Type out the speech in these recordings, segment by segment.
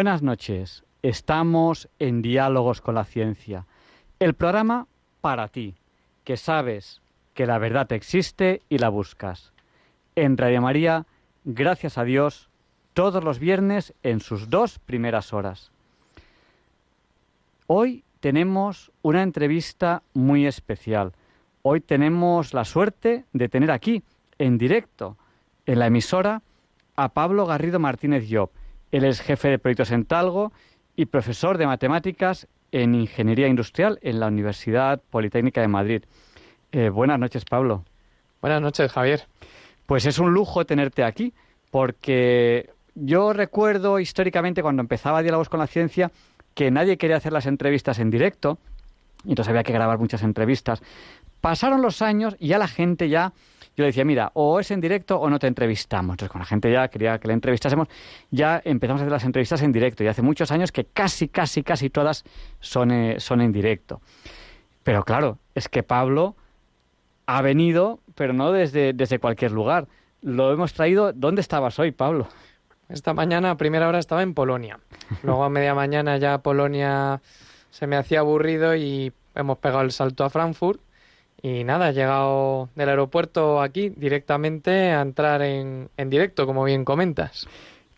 Buenas noches. Estamos en Diálogos con la Ciencia, el programa para ti, que sabes que la verdad existe y la buscas. En Radio María, gracias a Dios, todos los viernes en sus dos primeras horas. Hoy tenemos una entrevista muy especial. Hoy tenemos la suerte de tener aquí, en directo, en la emisora, a Pablo Garrido Martínez Llop él es jefe de proyectos en Talgo y profesor de matemáticas en Ingeniería Industrial en la Universidad Politécnica de Madrid. Eh, buenas noches, Pablo. Buenas noches, Javier. Pues es un lujo tenerte aquí, porque yo recuerdo históricamente cuando empezaba Diálogos con la Ciencia que nadie quería hacer las entrevistas en directo, y entonces había que grabar muchas entrevistas. Pasaron los años y ya la gente ya yo le decía, mira, o es en directo o no te entrevistamos. Entonces, con la gente ya quería que la entrevistásemos, ya empezamos a hacer las entrevistas en directo. Y hace muchos años que casi, casi, casi todas son, eh, son en directo. Pero claro, es que Pablo ha venido, pero no desde, desde cualquier lugar. Lo hemos traído. ¿Dónde estabas hoy, Pablo? Esta mañana, a primera hora, estaba en Polonia. Luego a media mañana ya Polonia se me hacía aburrido y hemos pegado el salto a Frankfurt y nada, he llegado del aeropuerto aquí directamente a entrar en, en directo, como bien comentas.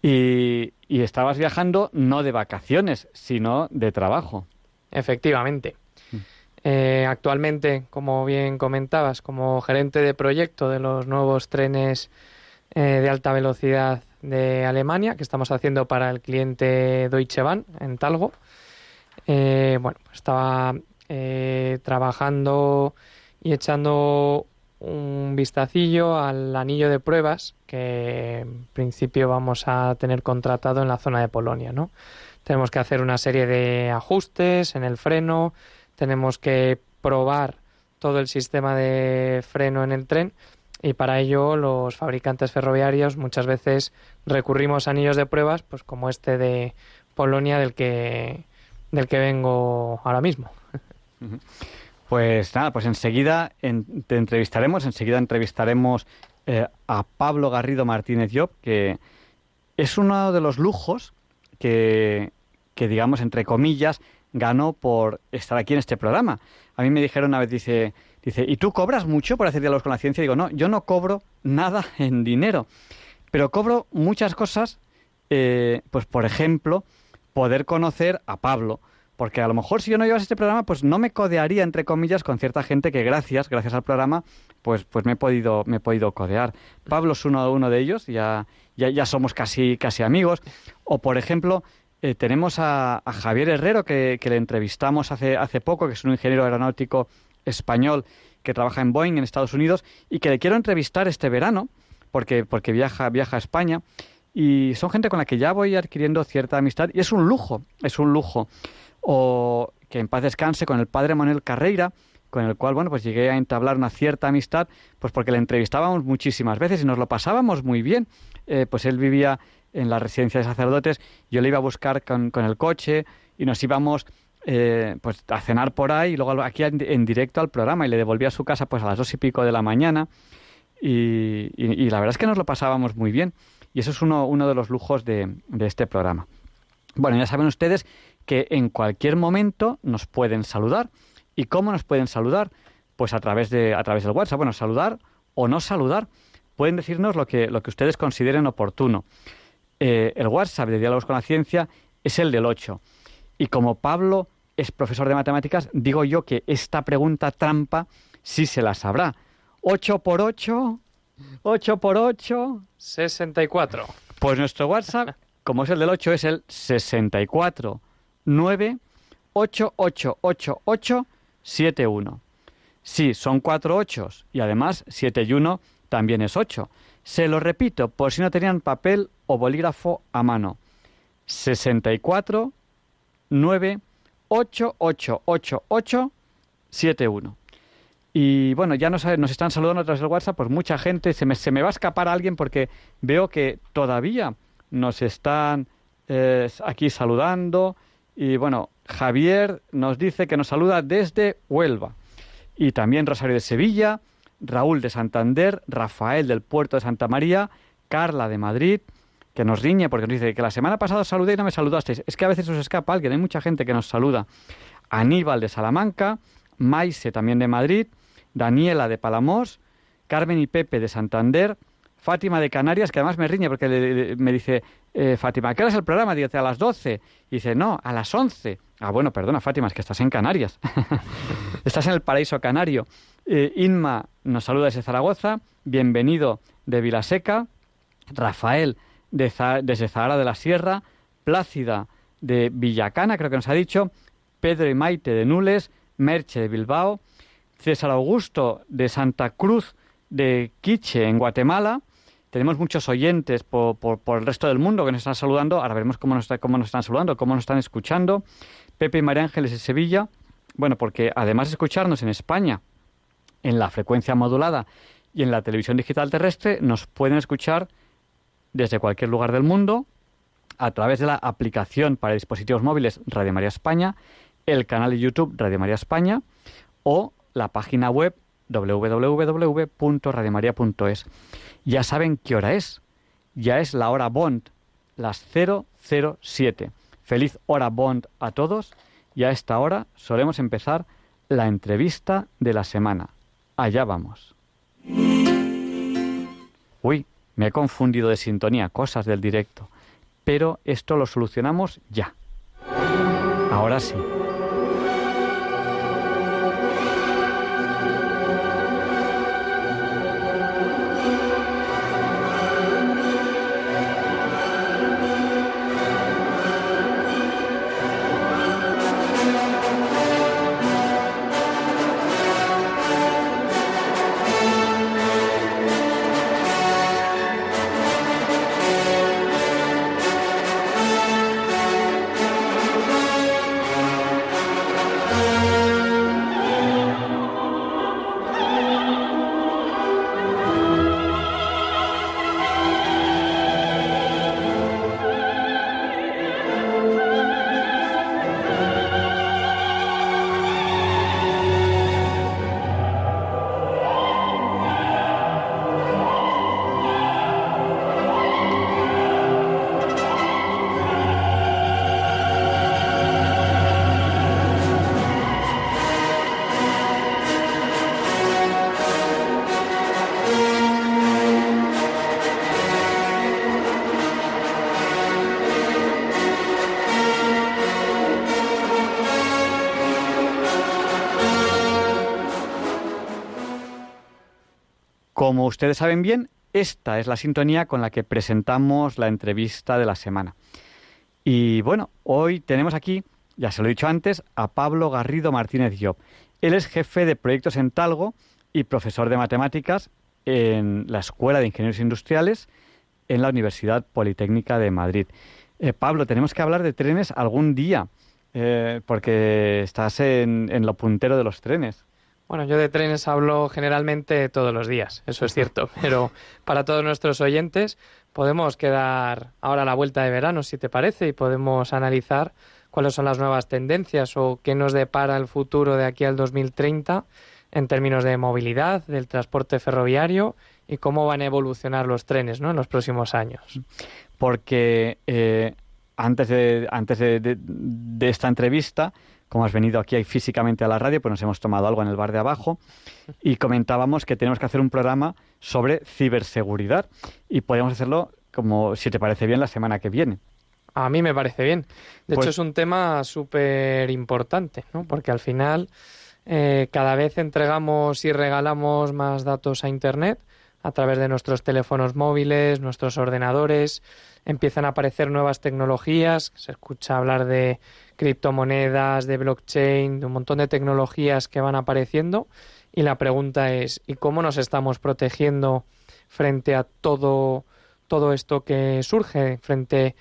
Y, y, estabas viajando no de vacaciones, sino de trabajo. Efectivamente. Mm. Eh, actualmente, como bien comentabas, como gerente de proyecto de los nuevos trenes eh, de alta velocidad de Alemania, que estamos haciendo para el cliente Deutsche Bahn en Talgo, eh, bueno, pues estaba trabajando y echando un vistacillo al anillo de pruebas que en principio vamos a tener contratado en la zona de Polonia, ¿no? Tenemos que hacer una serie de ajustes en el freno, tenemos que probar todo el sistema de freno en el tren y para ello los fabricantes ferroviarios muchas veces recurrimos a anillos de pruebas, pues como este de Polonia del que del que vengo ahora mismo. Pues nada, pues enseguida te entrevistaremos, enseguida entrevistaremos eh, a Pablo Garrido Martínez Llop, que es uno de los lujos que, que, digamos, entre comillas, ganó por estar aquí en este programa. A mí me dijeron una vez, dice, dice, ¿y tú cobras mucho por hacer diálogos con la ciencia? digo, no, yo no cobro nada en dinero, pero cobro muchas cosas, eh, pues por ejemplo, poder conocer a Pablo, porque a lo mejor si yo no llevas este programa, pues no me codearía, entre comillas, con cierta gente que gracias, gracias al programa, pues, pues me, he podido, me he podido codear. Pablo es uno, uno de ellos, ya, ya, ya somos casi, casi amigos. O, por ejemplo, eh, tenemos a, Javier Herrero, que, que, le entrevistamos hace, hace poco, que es un ingeniero aeronáutico español que trabaja en Boeing en Estados Unidos y que le quiero entrevistar este verano, porque, porque viaja, viaja a España. Y son gente con la que ya voy adquiriendo cierta amistad y es un lujo, es un lujo o que en paz descanse con el padre Manuel Carreira, con el cual, bueno, pues llegué a entablar una cierta amistad, pues porque le entrevistábamos muchísimas veces y nos lo pasábamos muy bien. Eh, pues él vivía en la residencia de sacerdotes, yo le iba a buscar con, con el coche y nos íbamos eh, pues a cenar por ahí y luego aquí en, directo al programa y le devolví a su casa pues a las dos y pico de la mañana y, y, la verdad es que nos lo pasábamos muy bien y eso es uno, uno de los lujos de, de este programa. Bueno, ya saben ustedes que en cualquier momento nos pueden saludar. ¿Y cómo nos pueden saludar? Pues a través, de, a través del WhatsApp. Bueno, saludar o no saludar. Pueden decirnos lo que, lo que ustedes consideren oportuno. Eh, el WhatsApp de Diálogos con la Ciencia es el del 8. Y como Pablo es profesor de matemáticas, digo yo que esta pregunta trampa sí se la sabrá. 8 por 8, 8 por 8. 64. Pues nuestro WhatsApp, como es el del 8, es el 64 9 8 8 8 8 7 1. Sí, son cuatro ochos y además 7 y 1 también es 8. Se lo repito por si no tenían papel o bolígrafo a mano. 64 9 8 8 8 8 7 1. Y bueno, ya nos, nos están saludando a través del WhatsApp, pues mucha gente, se me, se me va a escapar alguien porque veo que todavía nos están eh, aquí saludando. Y bueno, Javier nos dice que nos saluda desde Huelva. Y también Rosario de Sevilla, Raúl de Santander, Rafael del Puerto de Santa María, Carla de Madrid, que nos riñe porque nos dice que la semana pasada saludé y no me saludasteis. Es que a veces os escapa alguien, hay mucha gente que nos saluda. Aníbal de Salamanca, Maise también de Madrid, Daniela de Palamos, Carmen y Pepe de Santander, Fátima de Canarias, que además me riñe porque me dice, eh, Fátima, ¿qué hora es el programa? Dice, a las 12. Y dice, no, a las 11. Ah, bueno, perdona, Fátima, es que estás en Canarias. estás en el paraíso canario. Eh, Inma nos saluda desde Zaragoza. Bienvenido de Vilaseca. Rafael de desde Zahara de la Sierra. Plácida de Villacana, creo que nos ha dicho. Pedro y Maite de Nules. Merche de Bilbao. César Augusto de Santa Cruz de Quiche, en Guatemala. Tenemos muchos oyentes por, por, el resto del mundo que nos están saludando. Ahora veremos cómo nos, cómo nos están saludando, cómo nos están escuchando. Pepe y María Ángeles de Sevilla. Bueno, porque además de escucharnos en España, en la frecuencia modulada y en la televisión digital terrestre, nos pueden escuchar desde cualquier lugar del mundo a través de la aplicación para dispositivos móviles Radio María España, el canal de YouTube Radio María España o la página web www.radiomaria.es. Ya saben qué hora es. Ya es la hora Bond, las 007. Feliz hora Bond a todos y a esta hora solemos empezar la entrevista de la semana. Allá vamos. Uy, me he confundido de sintonía, cosas del directo. Pero esto lo solucionamos ya. Ahora sí. Ustedes saben bien, esta es la sintonía con la que presentamos la entrevista de la semana. Y bueno, hoy tenemos aquí, ya se lo he dicho antes, a Pablo Garrido Martínez Job. Él es jefe de proyectos en Talgo y profesor de matemáticas en la Escuela de Ingenieros Industriales en la Universidad Politécnica de Madrid. Eh, Pablo, tenemos que hablar de trenes algún día, eh, porque estás en, en lo puntero de los trenes. Bueno, yo de trenes hablo generalmente todos los días, eso es cierto, pero para todos nuestros oyentes podemos quedar ahora a la vuelta de verano, si te parece, y podemos analizar cuáles son las nuevas tendencias o qué nos depara el futuro de aquí al 2030 en términos de movilidad, del transporte ferroviario y cómo van a evolucionar los trenes ¿no? en los próximos años. Porque eh, antes, de, antes de esta entrevista como has venido aquí físicamente a la radio, pues nos hemos tomado algo en el bar de abajo y comentábamos que tenemos que hacer un programa sobre ciberseguridad y podríamos hacerlo como si te parece bien la semana que viene. A mí me parece bien. De hecho, pues es un tema súper importante, ¿no? Porque al final eh, cada vez entregamos y regalamos más datos a Internet a través de nuestros teléfonos móviles, nuestros ordenadores. Empiezan a aparecer nuevas tecnologías. Se escucha hablar de criptomonedas, de blockchain, de un montón de tecnologías que van apareciendo. Y la pregunta es, ¿y cómo nos estamos protegiendo frente a todo, todo esto que surge, frente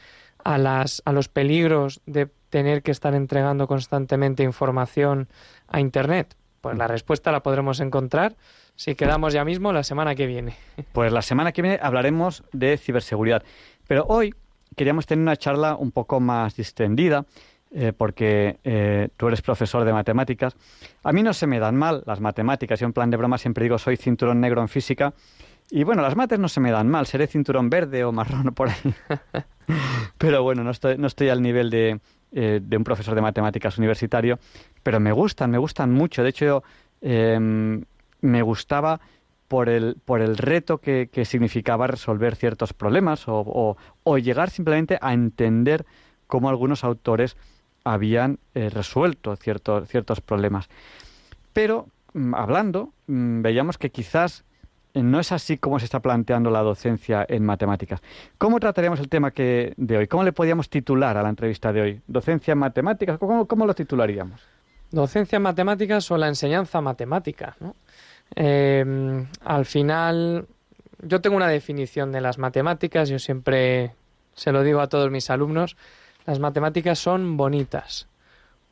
a, las, a los peligros de tener que estar entregando constantemente información a Internet? Pues la respuesta la podremos encontrar si quedamos ya mismo la semana que viene. Pues la semana que viene hablaremos de ciberseguridad. Pero hoy queríamos tener una charla un poco más distendida, eh, porque eh, tú eres profesor de matemáticas. A mí no se me dan mal las matemáticas. Yo en plan de broma siempre digo soy cinturón negro en física. Y bueno, las mates no se me dan mal. Seré cinturón verde o marrón por ahí. Pero bueno, no estoy, al nivel de, eh, de un profesor de matemáticas universitario. Pero me gustan, me gustan mucho. De hecho, em, me gustaba por el, por el reto que, significaba resolver ciertos problemas o, llegar simplemente a entender cómo algunos autores habían eh, resuelto ciertos, ciertos problemas. Pero mm, hablando, mm, veíamos que quizás eh, no es así como se está planteando la docencia en matemáticas. ¿Cómo trataríamos el tema que, de hoy? ¿Cómo le podíamos titular a la entrevista de hoy? ¿Docencia en matemáticas? ¿Cómo, cómo lo titularíamos? Docencia en matemáticas o la enseñanza matemática, ¿no? Eh, al final, yo tengo una definición de las matemáticas, yo siempre se lo digo a todos mis alumnos, las matemáticas son bonitas,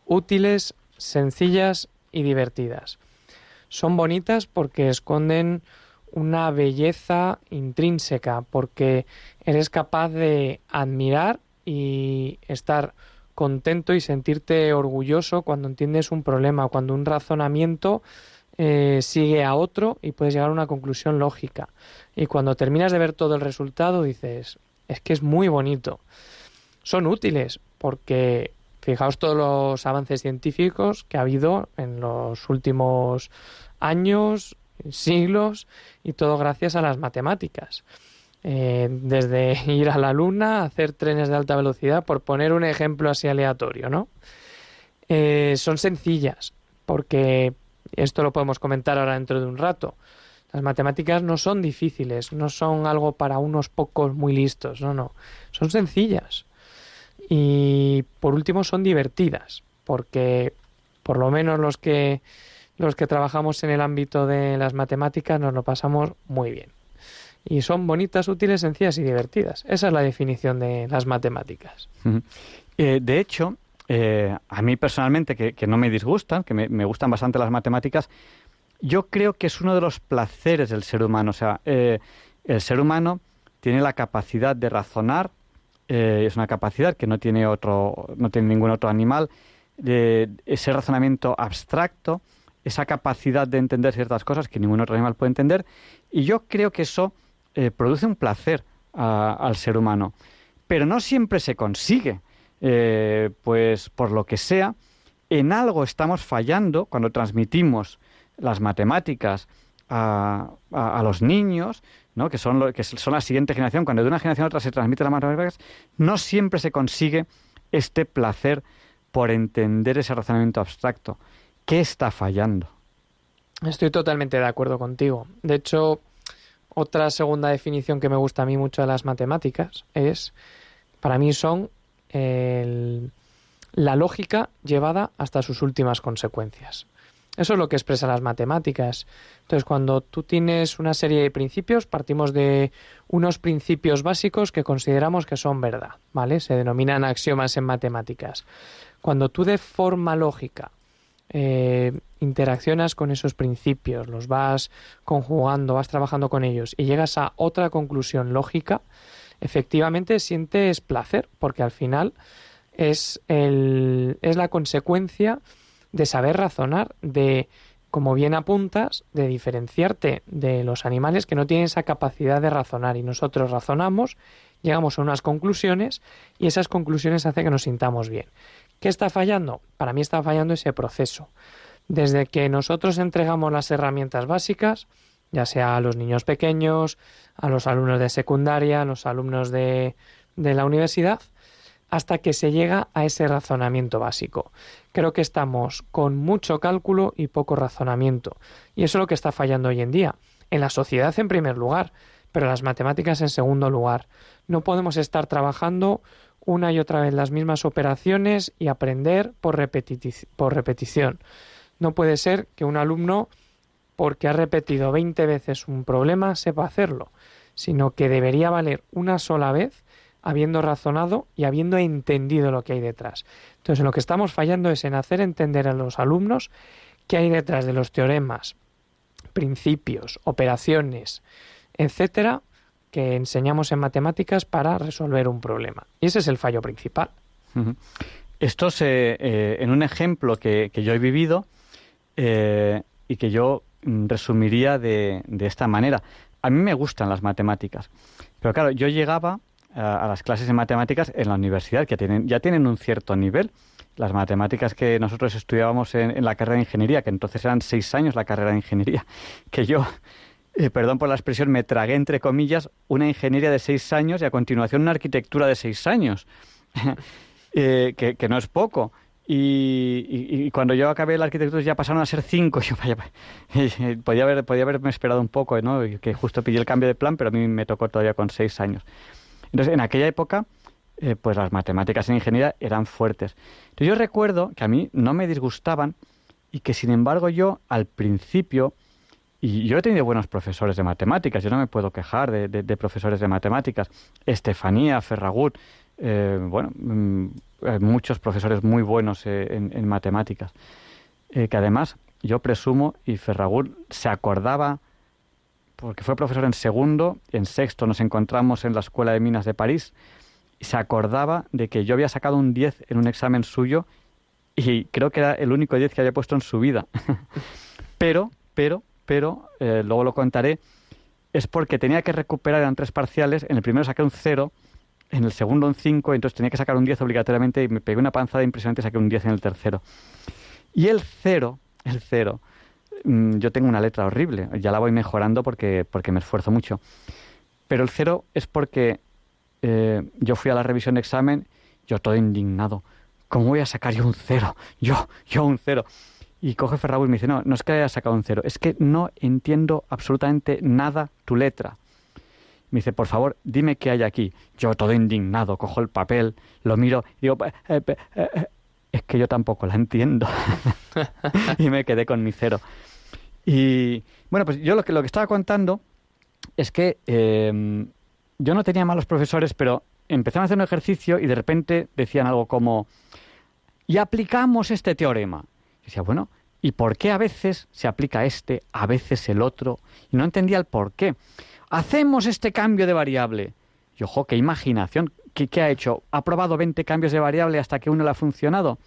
útiles, sencillas y divertidas. Son bonitas porque esconden una belleza intrínseca, porque eres capaz de admirar y estar contento y sentirte orgulloso cuando entiendes un problema, cuando un razonamiento eh, sigue a otro y puedes llegar a una conclusión lógica. Y cuando terminas de ver todo el resultado dices, es que es muy bonito. Son útiles porque fijaos todos los avances científicos que ha habido en los últimos años, siglos, y todo gracias a las matemáticas. Eh, desde ir a la luna, hacer trenes de alta velocidad, por poner un ejemplo así aleatorio, ¿no? Eh, son sencillas, porque esto lo podemos comentar ahora dentro de un rato. Las matemáticas no son difíciles, no son algo para unos pocos muy listos, no, no. Son sencillas. Y por último son divertidas, porque por lo menos los que los que trabajamos en el ámbito de las matemáticas nos lo pasamos muy bien. Y son bonitas, útiles, sencillas y divertidas. Esa es la definición de las matemáticas. Eh, de hecho, eh, a mí personalmente, que, no me disgustan, que me, gustan bastante las matemáticas, yo creo que es uno de los placeres del ser humano. O sea, eh, el ser humano tiene la capacidad de razonar, eh, es una capacidad que no tiene otro, no tiene ningún otro animal, ese razonamiento abstracto, esa capacidad de entender ciertas cosas que ningún otro animal puede entender, y yo creo que eso produce un placer al ser humano. Pero no siempre se consigue. Eh, pues por lo que sea, en algo estamos fallando cuando transmitimos las matemáticas a, los niños, ¿no? que, son que son la siguiente generación, cuando de una generación a otra se transmiten las matemáticas, no siempre se consigue este placer por entender ese razonamiento abstracto. ¿Qué está fallando? Estoy totalmente de acuerdo contigo. De hecho, otra segunda definición que me gusta a mí mucho de las matemáticas es, para mí son la lógica llevada hasta sus últimas consecuencias. Eso es lo que expresan las matemáticas. Entonces, cuando tú tienes una serie de principios, partimos de unos principios básicos que consideramos que son verdad, ¿vale? Se denominan axiomas en matemáticas. Cuando tú de forma lógica eh, interaccionas con esos principios, los vas conjugando, vas trabajando con ellos y llegas a otra conclusión lógica, efectivamente sientes placer, porque al final es, el, es la consecuencia de saber razonar, de, como bien apuntas, de diferenciarte de los animales que no tienen esa capacidad de razonar y nosotros razonamos, llegamos a unas conclusiones y esas conclusiones hacen que nos sintamos bien. ¿Qué está fallando? Para mí está fallando ese proceso. Desde que nosotros entregamos las herramientas básicas, ya sea a los niños pequeños, a los alumnos de secundaria, a los alumnos de, de la universidad, hasta que se llega a ese razonamiento básico. Creo que estamos con mucho cálculo y poco razonamiento. Y eso es lo que está fallando hoy en día. En la sociedad en primer lugar, pero las matemáticas en segundo lugar. No podemos estar trabajando una y otra vez las mismas operaciones y aprender por, por repetición. No puede ser que un alumno porque ha repetido 20 veces un problema, sepa hacerlo. sino que debería valer una sola vez habiendo razonado y habiendo entendido lo que hay detrás. Entonces, lo que estamos fallando es en hacer entender a los alumnos qué hay detrás de los teoremas, principios, operaciones, etcétera, que enseñamos en matemáticas para resolver un problema. Y ese es el fallo principal. Esto se, eh, en un ejemplo que, yo he vivido eh, y que yo mm, resumiría de, de, esta manera. A mí me gustan las matemáticas, pero claro, yo llegaba a, las clases de matemáticas en la universidad, que tienen, ya tienen un cierto nivel. Las matemáticas que nosotros estudiábamos en, la carrera de ingeniería, que entonces eran seis años la carrera de ingeniería, que yo eh, perdón por la expresión, me tragué entre comillas una ingeniería de seis años y a continuación una arquitectura de seis años. Eh, que, no es poco. Y, cuando yo acabé la arquitectura ya pasaron a ser cinco. Yo, podía, haber, podía haberme esperado un poco, ¿no? Que justo pillé el cambio de plan, pero a mí me tocó todavía con seis años. Entonces, en aquella época, eh, pues las matemáticas en ingeniería eran fuertes. Entonces, yo recuerdo que a mí no me disgustaban y que, sin embargo, yo al principio, y yo he tenido buenos profesores de matemáticas, yo no me puedo quejar de profesores de matemáticas, Estefanía, Ferragut, eh, bueno, mm, muchos profesores muy buenos eh, en, matemáticas, eh, que además yo presumo, y Ferragut se acordaba, porque fue profesor en segundo, en sexto nos encontramos en la Escuela de Minas de París, y se acordaba de que yo había sacado un 10 en un examen suyo y creo que era el único 10 que había puesto en su vida. pero, pero, pero, luego lo contaré, es porque tenía que recuperar, eran tres parciales, en el primero saqué un 0 en el segundo un 5, entonces tenía que sacar un 10 obligatoriamente y me pegué una panzada impresionante y saqué un 10 en el tercero. Y el 0, el 0, mm, yo tengo una letra horrible, ya la voy mejorando porque, porque me esfuerzo mucho. Pero el 0 es porque eh, yo fui a la revisión de examen, yo todo indignado. ¿Cómo voy a sacar yo un 0? Yo, yo un 0. Y coge Ferragut y me dice, no, no es que haya sacado un 0, es que no entiendo absolutamente nada tu letra. Me dice, por favor, dime qué hay aquí. Yo todo indignado, cojo el papel, lo miro y digo, eh, eh, es que yo tampoco la entiendo. y me quedé con mi cero. Y bueno, pues yo lo que, lo que estaba contando es que em, yo no tenía malos profesores, pero empezaron a hacer un ejercicio y de repente decían algo como, y aplicamos este teorema. Y decía, bueno, ¿y por qué a veces se aplica este, a veces el otro? Y no entendía el por qué hacemos este cambio de variable. Y ojo, qué imaginación. ¿Qué, ha hecho? Ha probado 20 cambios de variable hasta que uno le ha funcionado.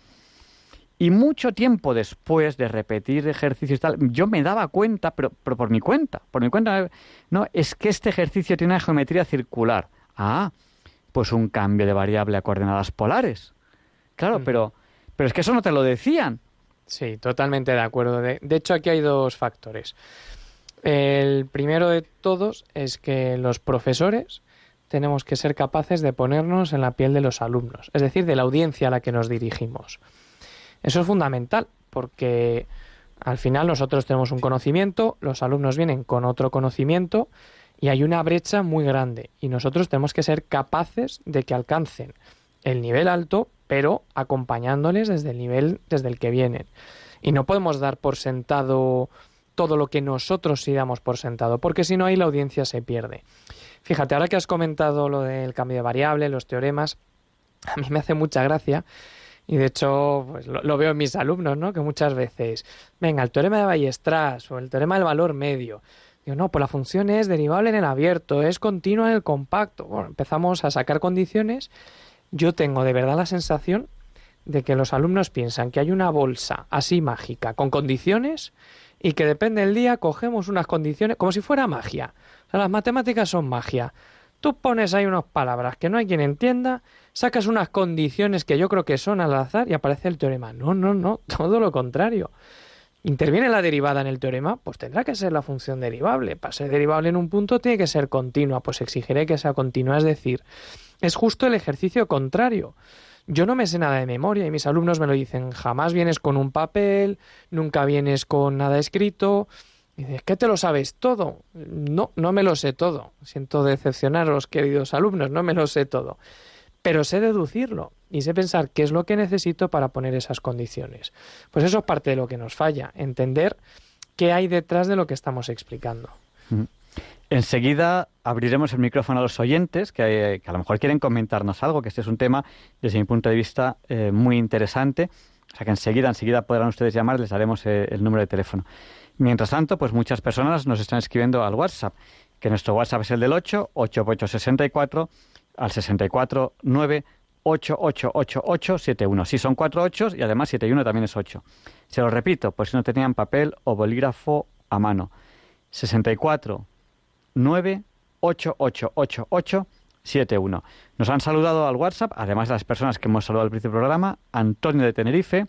Y mucho tiempo después de repetir ejercicios y tal, yo me daba cuenta, pero, por mi cuenta, por mi cuenta, no, es que este ejercicio tiene una geometría circular. Ah, pues un cambio de variable a coordenadas polares. Claro, mm. pero, pero es que eso no te lo decían. Sí, totalmente de acuerdo. de hecho, aquí hay dos factores. El primero de todos es que los profesores tenemos que ser capaces de ponernos en la piel de los alumnos, es decir, de la audiencia a la que nos dirigimos. Eso es fundamental porque al final nosotros tenemos un conocimiento, los alumnos vienen con otro conocimiento y hay una brecha muy grande y nosotros tenemos que ser capaces de que alcancen el nivel alto, pero acompañándoles desde el nivel desde el que vienen. Y no podemos dar por sentado todo lo que nosotros sí damos por sentado, porque si no ahí la audiencia se pierde. Fíjate, ahora que has comentado lo del cambio de variable, los teoremas, a mí me hace mucha gracia y de hecho pues, lo, veo en mis alumnos, ¿no? Que muchas veces, venga, el teorema de Ballestras o el teorema del valor medio. Digo, no, pues la función es derivable en el abierto, es continua en el compacto. Bueno, empezamos a sacar condiciones. Yo tengo de verdad la sensación de que los alumnos piensan que hay una bolsa así mágica con condiciones y que depende del día cogemos unas condiciones como si fuera magia. O sea, las matemáticas son magia. Tú pones ahí unas palabras que no hay quien entienda, sacas unas condiciones que yo creo que son al azar y aparece el teorema. No, no, no, todo lo contrario. ¿Interviene la derivada en el teorema? Pues tendrá que ser la función derivable. Para ser derivable en un punto tiene que ser continua, pues exigiré que sea continua. Es decir, es justo el ejercicio contrario. Yo no me sé nada de memoria y mis alumnos me lo dicen, jamás vienes con un papel, nunca vienes con nada escrito. Y dices, ¿qué te lo sabes todo? No, no me lo sé todo. Siento decepcionaros, queridos alumnos, no me lo sé todo. Pero sé deducirlo y sé pensar qué es lo que necesito para poner esas condiciones. Pues eso es parte de lo que nos falla, entender qué hay detrás de lo que estamos explicando. Enseguida abriremos el micrófono a los oyentes que, a lo mejor quieren comentarnos algo, que este es un tema, desde mi punto de vista, eh, muy interesante. O sea que enseguida, enseguida podrán ustedes llamar, les daremos eh, el número de teléfono. Mientras tanto, pues muchas personas nos están escribiendo al WhatsApp, que nuestro WhatsApp es el del 8, 8864 al 64 9 888871. Sí, son cuatro ochos y además 71 también es 8. Se lo repito, por si no tenían papel o bolígrafo a mano. 64 9 71. Nos han saludado al WhatsApp, además de las personas que hemos saludado al principio del programa, Antonio de Tenerife,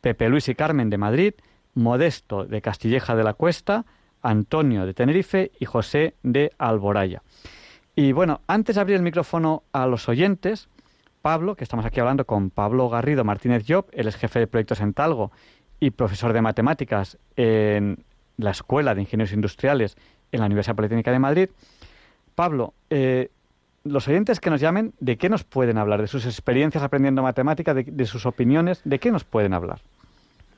Pepe Luis y Carmen de Madrid, Modesto de Castilleja de la Cuesta, Antonio de Tenerife y José de Alboraya. Y bueno, antes de abrir el micrófono a los oyentes, Pablo, que estamos aquí hablando con Pablo Garrido Martínez Job, él es jefe de proyectos en Talgo y profesor de matemáticas en la Escuela de Ingenieros Industriales en la Universidad Politécnica de Madrid. Pablo, eh, los oyentes que nos llamen, ¿de qué nos pueden hablar? ¿De sus experiencias aprendiendo matemáticas? De, sus opiniones? ¿De qué nos pueden hablar?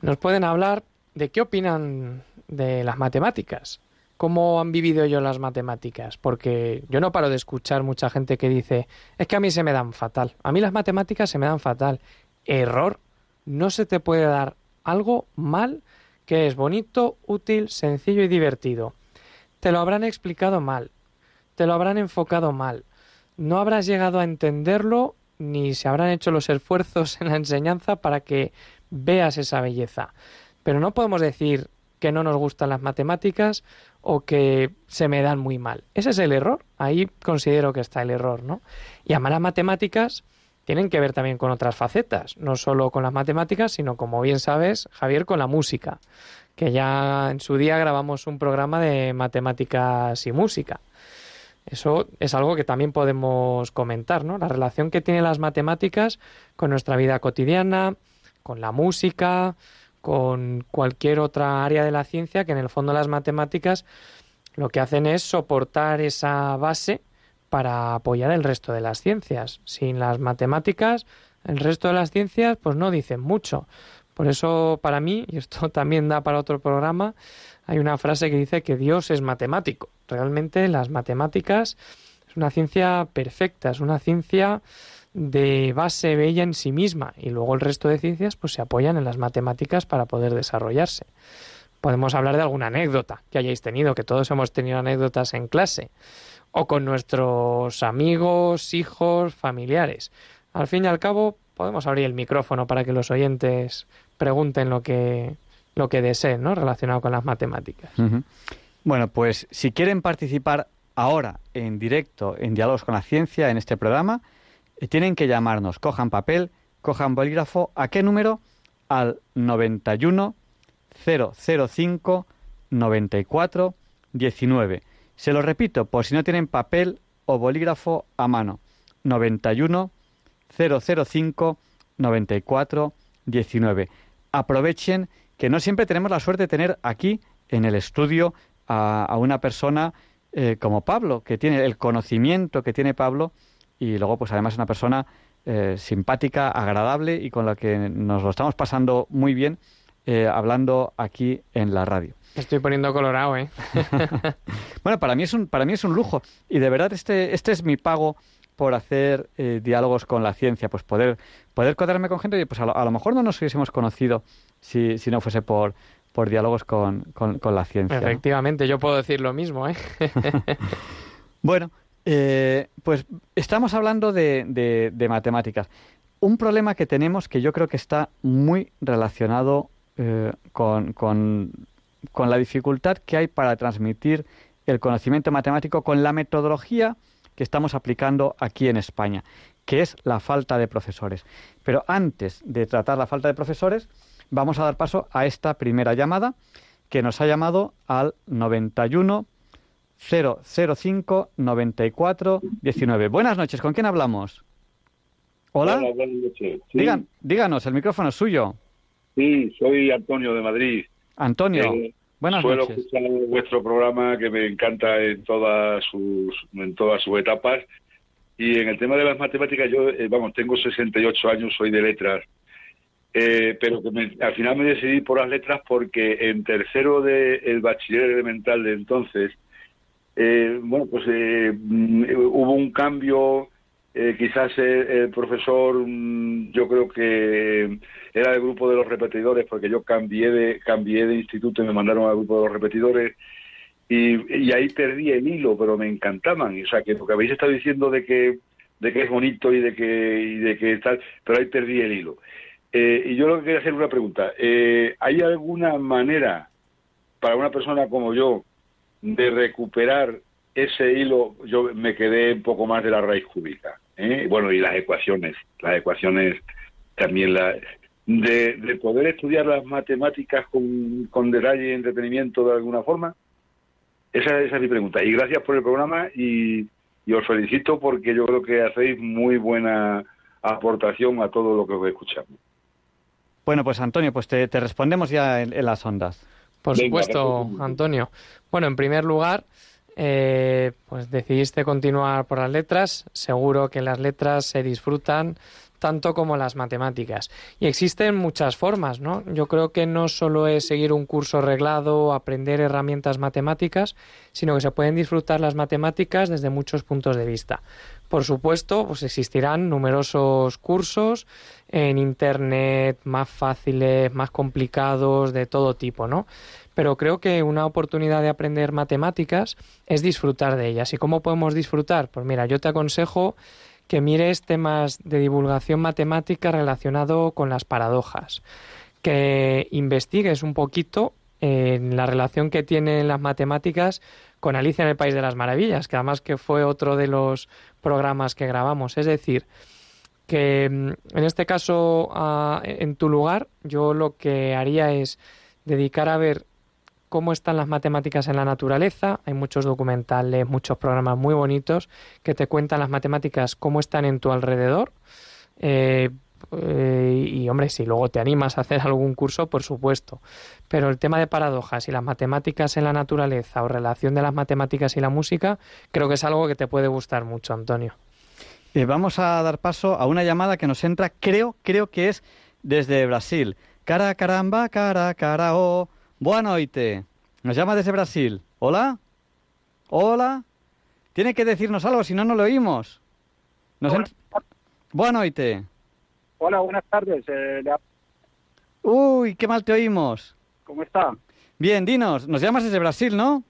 Nos pueden hablar de qué opinan de las matemáticas. ¿Cómo han vivido ellos las matemáticas? Porque yo no paro de escuchar mucha gente que dice, es que a mí se me dan fatal. A mí las matemáticas se me dan fatal. Error. No se te puede dar algo mal que es bonito, útil, sencillo y divertido. Te lo habrán explicado mal. Te lo habrán enfocado mal no habrás llegado a entenderlo ni se habrán hecho los esfuerzos en la enseñanza para que veas esa belleza. Pero no podemos decir que no nos gustan las matemáticas o que se me dan muy mal. Ese es el error. Ahí considero que está el error, ¿no? Y amar las matemáticas tienen que ver también con otras facetas, no solo con las matemáticas, sino como bien sabes, Javier, con la música, que ya en su día grabamos un programa de matemáticas y música. Eso es algo que también podemos comentar, ¿no? La relación que tienen las matemáticas con nuestra vida cotidiana, con la música, con cualquier otra área de la ciencia, que en el fondo las matemáticas lo que hacen es soportar esa base para apoyar el resto de las ciencias. Sin las matemáticas, el resto de las ciencias pues no dicen mucho. Por eso para mí, y esto también da para otro programa, hay una frase que dice que Dios es matemático. Realmente las matemáticas es una ciencia perfecta, es una ciencia de base bella en sí misma y luego el resto de ciencias pues se apoyan en las matemáticas para poder desarrollarse. Podemos hablar de alguna anécdota que hayáis tenido, que todos hemos tenido anécdotas en clase o con nuestros amigos, hijos, familiares. Al fin y al cabo, podemos abrir el micrófono para que los oyentes pregunten lo que lo que deseen, ¿no? Relacionado con las matemáticas. Bueno, pues si quieren participar ahora en directo en Diálogos con la Ciencia en este programa, eh, tienen que llamarnos. Cojan papel, cojan bolígrafo. ¿A qué número? Al 91 005 94 19. Se lo repito por si no tienen papel o bolígrafo a mano. 91 005 94 19. Aprovechen que no siempre tenemos la suerte de tener aquí en el estudio a, una persona eh, como Pablo, que tiene el conocimiento que tiene Pablo y luego pues además una persona eh, simpática, agradable y con la que nos lo estamos pasando muy bien eh, hablando aquí en la radio. Estoy poniendo colorado, ¿eh? bueno, para mí es un para mí es un lujo y de verdad este este es mi pago por hacer diálogos con la ciencia, pues poder poder cuadrarme con gente y pues a lo, mejor no nos hubiésemos conocido si, si no fuese por, por diálogos con, con, la ciencia. Efectivamente, yo puedo decir lo mismo. ¿eh? bueno, eh, pues estamos hablando de, de, matemáticas. Un problema que tenemos que yo creo que está muy relacionado eh, con, con, con la dificultad que hay para transmitir el conocimiento matemático con la metodología que estamos aplicando aquí en España, que es la falta de profesores. Pero antes de tratar la falta de profesores, vamos a dar paso a esta primera llamada que nos ha llamado al 91 005 94 19. Buenas noches, ¿con quién hablamos? Hola. buenas noches. díganos, el micrófono es suyo. Sí, soy Antonio de Madrid. Antonio, eh, buenas suelo noches. escuchar vuestro programa que me encanta en todas sus en todas sus etapas y en el tema de las matemáticas yo eh, vamos, tengo 68 años, soy de letras eh, pero que al final me decidí por las letras porque en tercero del bachiller elemental de entonces eh, bueno, pues eh, mm, hubo un cambio, eh, quizás el, profesor, mm, yo creo que era del grupo de los repetidores, porque yo cambié de, cambié de instituto y me mandaron al grupo de los repetidores, y, ahí perdí el hilo, pero me encantaban. O sea, que lo que habéis estado diciendo de que, de que es bonito y de que, y de que tal, pero ahí perdí el hilo. y yo lo que quería hacer una pregunta. ¿Hay alguna manera para una persona como yo de recuperar ese hilo, yo me quedé un poco más de la raíz cúbica. ¿eh? Bueno, y las ecuaciones, las ecuaciones también la de, poder estudiar las matemáticas con, con detalle y entretenimiento de alguna forma. Esa, esa, es mi pregunta. Y gracias por el programa y, os felicito porque yo creo que hacéis muy buena aportación a todo lo que os escuchamos. Bueno, pues Antonio, pues te, respondemos ya en las ondas. Por supuesto, Antonio. Bueno, en primer lugar, eh, pues decidiste continuar por las letras. Seguro que las letras se disfrutan tanto como las matemáticas. Y existen muchas formas, ¿no? Yo creo que no solo es seguir un curso reglado, aprender herramientas matemáticas, sino que se pueden disfrutar las matemáticas desde muchos puntos de vista. Por supuesto, pues existirán numerosos cursos en internet más fáciles, más complicados, de todo tipo, ¿no? Pero creo que una oportunidad de aprender matemáticas es disfrutar de ellas. ¿Y cómo podemos disfrutar? Pues mira, yo te aconsejo que mires temas de divulgación matemática relacionado con las paradojas, que investigues un poquito en la relación que tienen las matemáticas con Alicia en el País de las Maravillas, que además que fue otro de los programas que grabamos. Es decir, que mm, en este caso, en tu lugar, yo lo que haría es dedicar a ver cómo están las matemáticas en la naturaleza. Hay muchos documentales, muchos programas muy bonitos que te cuentan las matemáticas cómo están en tu alrededor. Eh, eh, y hombre, si luego te animas a hacer algún curso, por supuesto. Pero el tema de paradojas y las matemáticas en la naturaleza o relación de las matemáticas y la música, creo que es algo que te puede gustar mucho, Antonio. Eh, vamos a dar paso a una llamada que nos entra, creo, creo que es desde Brasil. Cara caramba, cara cara o. Boa noite. Nos llama desde Brasil. ¿Hola? ¿Hola? Tiene que decirnos algo, si no, no lo oímos. Nos Boa noite. Hola, buenas tardes. Eh, Uy, qué mal te oímos. ¿Cómo está? Bien, dinos, nos llamas desde Brasil, ¿no?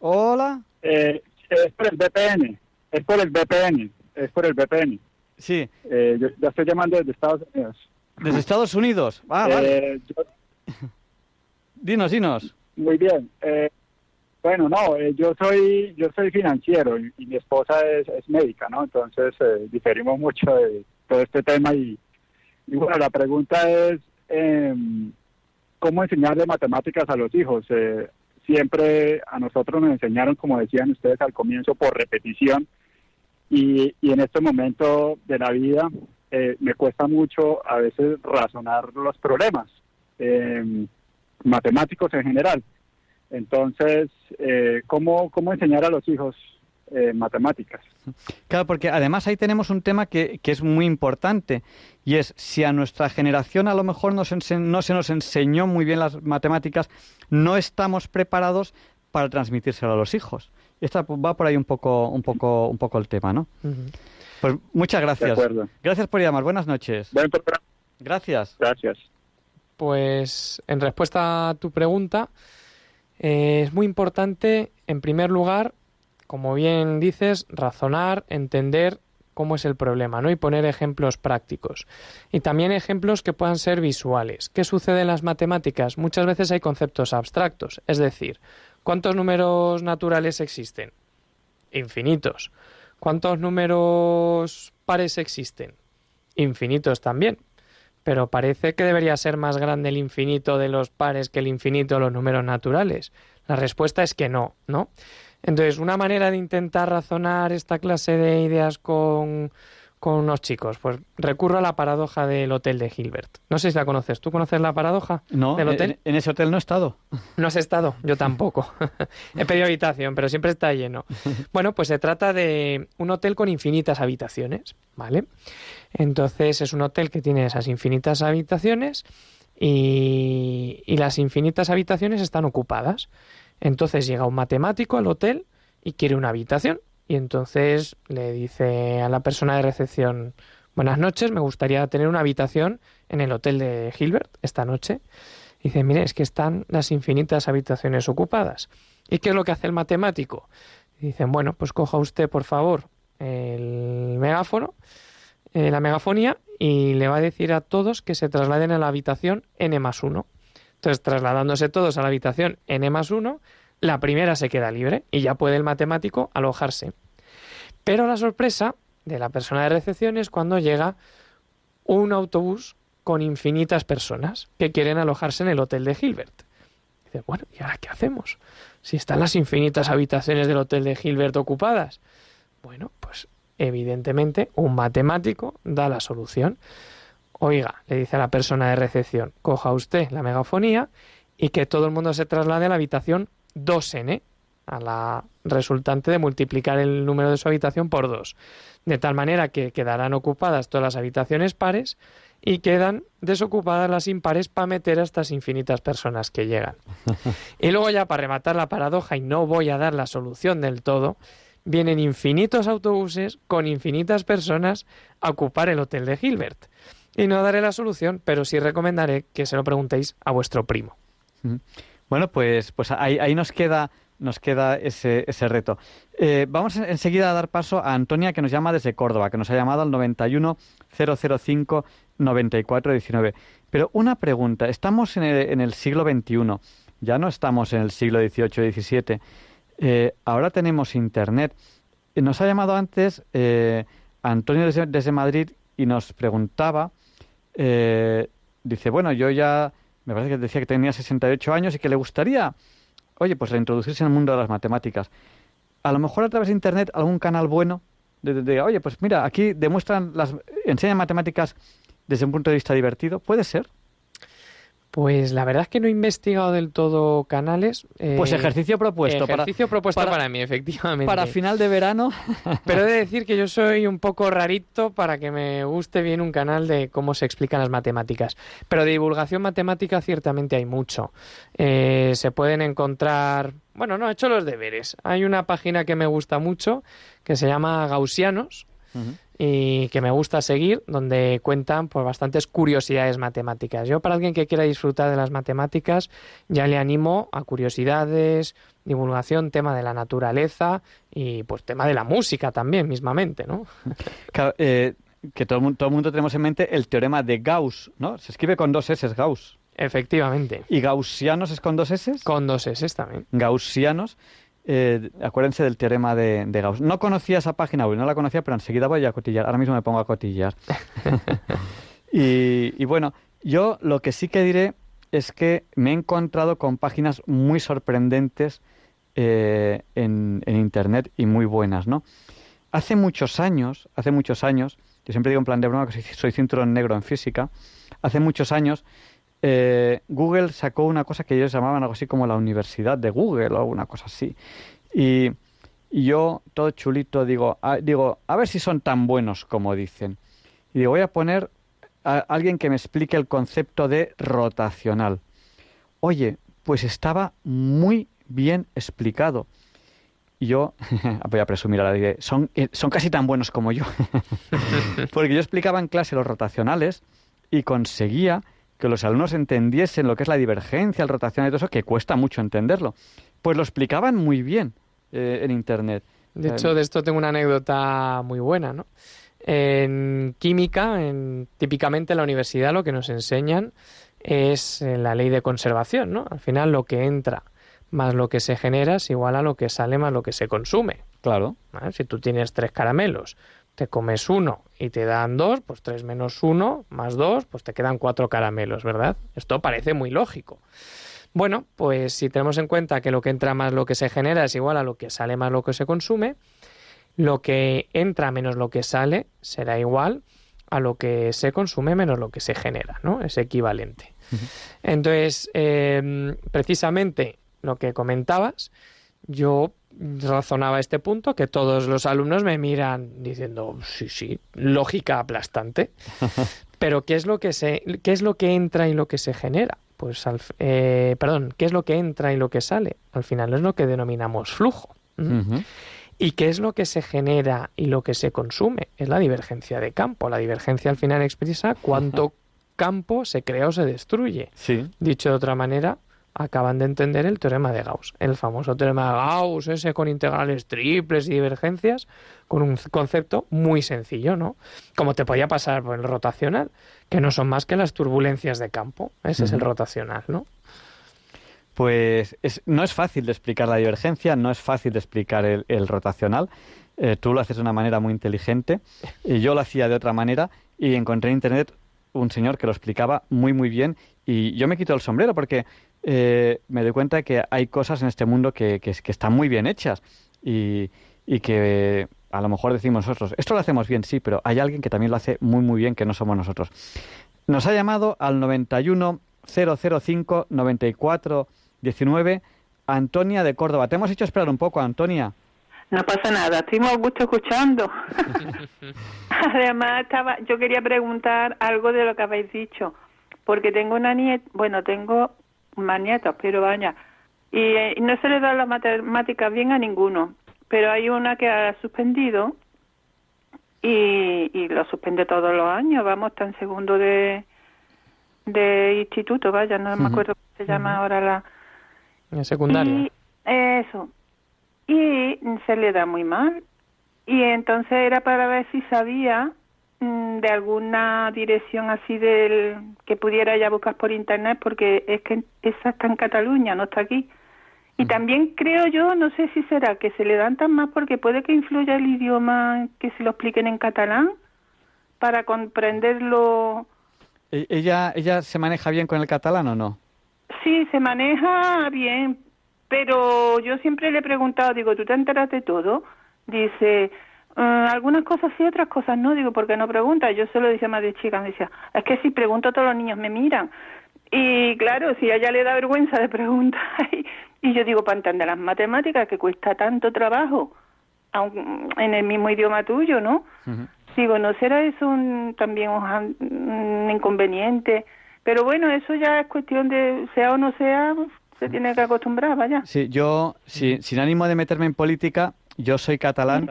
Hola. Eh, es por el VPN, es por el VPN, es por el VPN. Sí. Eh, yo estoy llamando desde Estados Unidos. ¿Desde Estados Unidos? Ah, vale. Dinos, dinos. Muy bien. Bueno, no, eh, yo soy yo soy financiero y, mi esposa es, médica, ¿no? Entonces eh, diferimos mucho de todo este tema y, bueno, la pregunta es em, cómo enseñarle matemáticas a los hijos. Eh, siempre a nosotros nos enseñaron, como decían ustedes al comienzo, por repetición y, y en este momento de la vida me cuesta mucho a veces razonar los problemas em, matemáticos en general. Entonces, eh, ¿cómo, ¿cómo enseñar a los hijos eh, matemáticas? Claro, porque además ahí tenemos un tema que, que, es muy importante y es si a nuestra generación a lo mejor no se nos enseñó muy bien las matemáticas, no estamos preparados para transmitírselo a los hijos. Esta va por ahí un poco, un poco, un poco el tema, ¿no? Pues muchas gracias. Gracias por llamar. Buenas noches. Gracias. Gracias. Pues en respuesta a tu pregunta, eh, es muy importante, en primer lugar, como bien dices, razonar, entender cómo es el problema, ¿no? Y poner ejemplos prácticos. Y también ejemplos que puedan ser visuales. ¿Qué sucede en las matemáticas? Muchas veces hay conceptos abstractos, es decir, ¿cuántos números naturales existen? Infinitos. ¿Cuántos números pares existen? Infinitos también pero parece que debería ser más grande el infinito de los pares que el infinito de los números naturales. La respuesta es que no, ¿no? Entonces, una manera de intentar razonar esta clase de ideas con, con unos chicos, pues recurro a la paradoja del hotel de Hilbert. No sé si la conoces. ¿Tú conoces la paradoja no, del hotel? En, en ese hotel no he estado. No has estado, yo tampoco. He pedido habitación, pero siempre está lleno. Bueno, pues se trata de un hotel con infinitas habitaciones, ¿vale? Entonces es un hotel que tiene esas infinitas habitaciones y, las infinitas habitaciones están ocupadas. Entonces llega un matemático al hotel y quiere una habitación. Y entonces le dice a la persona de recepción, buenas noches, me gustaría tener una habitación en el hotel de Gilbert esta noche. Y dice, mire, es que están las infinitas habitaciones ocupadas. ¿Y qué es lo que hace el matemático? dicen, bueno, pues coja usted, por favor, el megáfono, eh, la megafonía, y le va a decir a todos que se trasladen a la habitación N más 1. Entonces, trasladándose todos a la habitación N más 1, la primera se queda libre y ya puede el matemático alojarse. Pero la sorpresa de la persona de recepción es cuando llega un autobús con infinitas personas que quieren alojarse en el hotel de Gilbert. Dice, bueno, ¿y ahora qué hacemos? Si están las infinitas habitaciones del hotel de Gilbert ocupadas. Bueno, pues evidentemente un matemático da la solución. Oiga, le dice a la persona de recepción, coja usted la megafonía y que todo el mundo se traslade a la habitación 2n, a la resultante de multiplicar el número de su habitación por 2. De tal manera que quedarán ocupadas todas las habitaciones pares y quedan desocupadas las impares para meter a estas infinitas personas que llegan. Y luego ya para rematar la paradoja, y no voy a dar la solución del todo, vienen infinitos autobuses con infinitas personas a ocupar el hotel de Gilbert. Y no daré la solución, pero sí recomendaré que se lo preguntéis a vuestro primo. Bueno, pues, pues ahí, ahí nos queda nos queda ese, ese reto. Eh, vamos enseguida a dar paso a Antonia, que nos llama desde Córdoba, que nos ha llamado al 91 005 9419. Pero una pregunta, estamos en el, siglo XXI, ya no estamos en el siglo XVIII XVII, eh, ahora tenemos Internet. Nos ha llamado antes eh, Antonio desde, Madrid y nos preguntaba, dice, bueno, yo ya, me parece que decía que tenía 68 años y que le gustaría, oye, pues reintroducirse en el mundo de las matemáticas. A lo mejor a través de Internet algún canal bueno, de, oye, pues mira, aquí demuestran, las, enseñan matemáticas desde un punto de vista divertido? ¿Puede ser? Pues la verdad es que no he investigado del todo canales. pues eh, ejercicio propuesto. Ejercicio propuesto para, mí, efectivamente. Para final de verano. Pero he de decir que yo soy un poco rarito para que me guste bien un canal de cómo se explican las matemáticas. Pero de divulgación matemática ciertamente hay mucho. Eh, se pueden encontrar... Bueno, no, he hecho los deberes. Hay una página que me gusta mucho que se llama Gaussianos y que me gusta seguir, donde cuentan pues, bastantes curiosidades matemáticas. Yo, para alguien que quiera disfrutar de las matemáticas, ya le animo a curiosidades, divulgación, tema de la naturaleza y pues tema de la música también, mismamente, ¿no? Eh, que todo, todo el mundo tenemos en mente el teorema de Gauss, ¿no? Se escribe con dos S, Gauss. Efectivamente. ¿Y gaussianos es con dos S? Con dos S también. Gaussianos. Eh, acuérdense del teorema de, Gauss. No conocía esa página web, no la conocía, pero enseguida voy a cotillar. Ahora mismo me pongo a cotillar. y, bueno, yo lo que sí que diré es que me he encontrado con páginas muy sorprendentes eh, en, Internet y muy buenas, ¿no? Hace muchos años, hace muchos años, yo siempre digo en plan de broma que soy cinturón negro en física, hace muchos años eh, Google sacó una cosa que ellos llamaban algo así como la universidad de Google o alguna cosa así. Y, yo, todo chulito, digo a, digo, a ver si son tan buenos como dicen. Y digo, voy a poner a alguien que me explique el concepto de rotacional. Oye, pues estaba muy bien explicado. Y yo, voy a presumir ahora, la son, eh, son casi tan buenos como yo. Porque yo explicaba en clase los rotacionales y conseguía que los alumnos entendiesen lo que es la divergencia, el rotación y todo eso, que cuesta mucho entenderlo. Pues lo explicaban muy bien eh, en Internet. De hecho, de esto tengo una anécdota muy buena, ¿no? En química, en, típicamente en la universidad lo que nos enseñan es eh, la ley de conservación, ¿no? Al final lo que entra más lo que se genera es igual a lo que sale más lo que se consume. Claro. Si tú tienes tres caramelos te comes uno y te dan dos, pues tres menos uno más dos, pues te quedan cuatro caramelos, ¿verdad? Esto parece muy lógico. Bueno, pues si tenemos en cuenta que lo que entra más lo que se genera es igual a lo que sale más lo que se consume, lo que entra menos lo que sale será igual a lo que se consume menos lo que se genera, ¿no? Es equivalente. Entonces, em, precisamente lo que comentabas, yo razonaba este punto que todos los alumnos me miran diciendo sí sí lógica aplastante pero qué es lo que se qué es lo que entra y lo que se genera pues al, eh, perdón, qué es lo que entra y lo que sale. Al final es lo que denominamos flujo. ¿Y qué es lo que se genera y lo que se consume? Es la divergencia de campo. La divergencia al final expresa cuánto campo se crea o se destruye. Sí. Dicho de otra manera, acaban de entender el teorema de Gauss, el famoso teorema de Gauss, ese con integrales triples y divergencias, con un concepto muy sencillo, ¿no? Como te podía pasar por el rotacional, que no son más que las turbulencias de campo. Ese es el rotacional, ¿no? Pues no es fácil de explicar la divergencia, no es fácil de explicar el, rotacional. Eh, tú lo haces de una manera muy inteligente y yo lo hacía de otra manera y encontré en internet un señor que lo explicaba muy muy bien y yo me quito el sombrero porque eh, me doy cuenta de que hay cosas en este mundo que, que, están muy bien hechas y, y que a lo mejor decimos nosotros, esto lo hacemos bien, sí, pero hay alguien que también lo hace muy muy bien que no somos nosotros. Nos ha llamado al 91 005 94 19 Antonia de Córdoba. Te hemos hecho esperar un poco, Antonia. No pasa nada, muy gusto escuchando. Además, estaba, yo quería preguntar algo de lo que habéis dicho, porque tengo una nieta, bueno, tengo más nietos, pero vaya, y, eh, no se le da las matemáticas bien a ninguno, pero hay una que ha suspendido y, y lo suspende todos los años, vamos, está en segundo de, de instituto, vaya, no me acuerdo cómo se llama ahora la... En secundaria. Y eso, y se le da muy mal. Y entonces era para ver si sabía de alguna dirección así del que pudiera ya buscar por internet porque es que esa está en Cataluña, no está aquí. Y también creo yo, no sé si será que se le dan tan más porque puede que influya el idioma que se lo expliquen en catalán para comprenderlo. ¿E-, ¿Ella, ella se maneja bien con el catalán o no? Sí, se maneja bien, pero yo siempre le he preguntado, digo, ¿tú te enteras de todo? Dice, eh, algunas cosas sí, otras cosas no. Digo, ¿por qué no preguntas? Yo se lo decía más de chica, me decía, es que si pregunto todos los niños me miran. Y claro, si a ella le da vergüenza de preguntar, y yo digo, para entender las matemáticas, que cuesta tanto trabajo, en el mismo idioma tuyo, ¿no? Digo, ¿no será eso también un, inconveniente? Pero bueno, eso ya es cuestión de, sea o no sea, se tiene que acostumbrar, vaya. Sí, yo, sin ánimo de meterme en política, yo soy catalán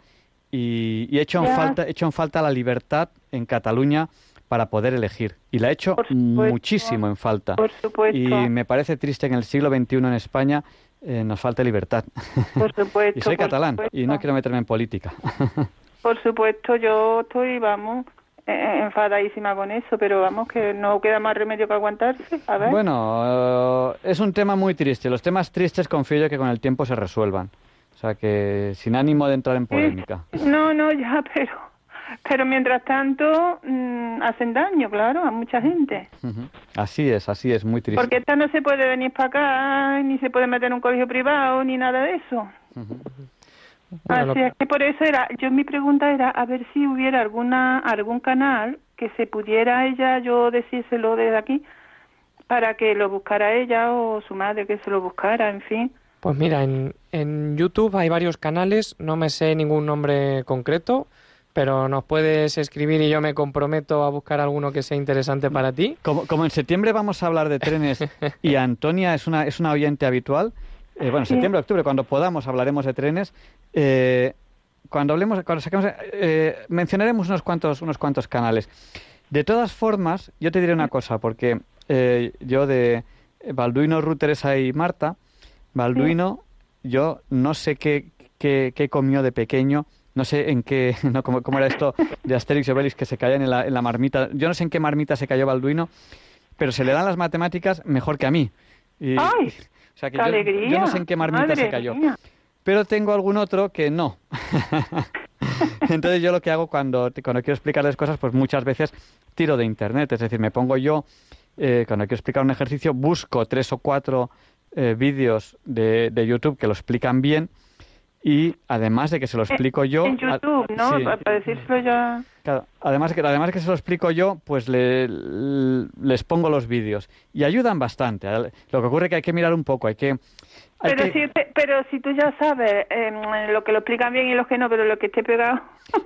y, he, hecho en falta, falta la libertad en Cataluña para poder elegir. Y la he hecho muchísimo en falta. Por supuesto. Y me parece triste que en el siglo XXI en España eh, nos falte libertad. Por supuesto. y soy catalán y no quiero meterme en política. por supuesto, yo estoy, vamos, eh, enfadadísima con eso, pero vamos, que no queda más remedio que aguantarse. A ver. Bueno, eh, es un tema muy triste. Los temas tristes confío yo que con el tiempo se resuelvan. O sea que sin ánimo de entrar en polémica. No, no, ya, pero pero mientras tanto mm, hacen daño, claro, a mucha gente. Así es, así es, muy triste. Porque esta no se puede venir para acá, ni se puede meter en un colegio privado, ni nada de eso. Así es que por eso era, yo mi pregunta era a ver si hubiera alguna algún canal que se pudiera ella, yo decírselo desde aquí, para que lo buscara ella o su madre que se lo buscara, en fin. Pues mira, en, en YouTube hay varios canales, no me sé ningún nombre concreto, pero nos puedes escribir y yo me comprometo a buscar alguno que sea interesante para ti. Como, como en septiembre vamos a hablar de trenes y Antonia es una, es una oyente habitual, eh, bueno, septiembre, octubre, cuando podamos hablaremos de trenes. Eh, cuando hablemos, cuando saquemos, eh, mencionaremos unos cuantos, unos cuantos canales. De todas formas, yo te diré una cosa, porque yo de Balduino, Ruth, Teresa y Marta, Balduino, yo no sé qué, qué, comió de pequeño, no sé en qué, no, cómo, cómo, era esto de Asterix y Obelix que se caían en la, en la marmita. Yo no sé en qué marmita se cayó Balduino, pero se le dan las matemáticas mejor que a mí. Y, ¡Ay! O sea que yo, no sé en qué marmita se cayó. Pero tengo algún otro que no. Entonces yo lo que hago cuando, cuando quiero explicarles cosas, pues muchas veces tiro de internet. Es decir, me pongo yo, eh, cuando quiero explicar un ejercicio, busco tres o cuatro eh, vídeos de, de YouTube que lo explican bien y además de que se lo explico yo en YouTube no para decírselo ya. Además que además que se lo explico yo pues le, les pongo los vídeos y ayudan bastante lo que ocurre es que hay que mirar un poco hay que pero si pero si tú ya sabes em, lo que lo explican bien y lo que no pero lo que esté pegado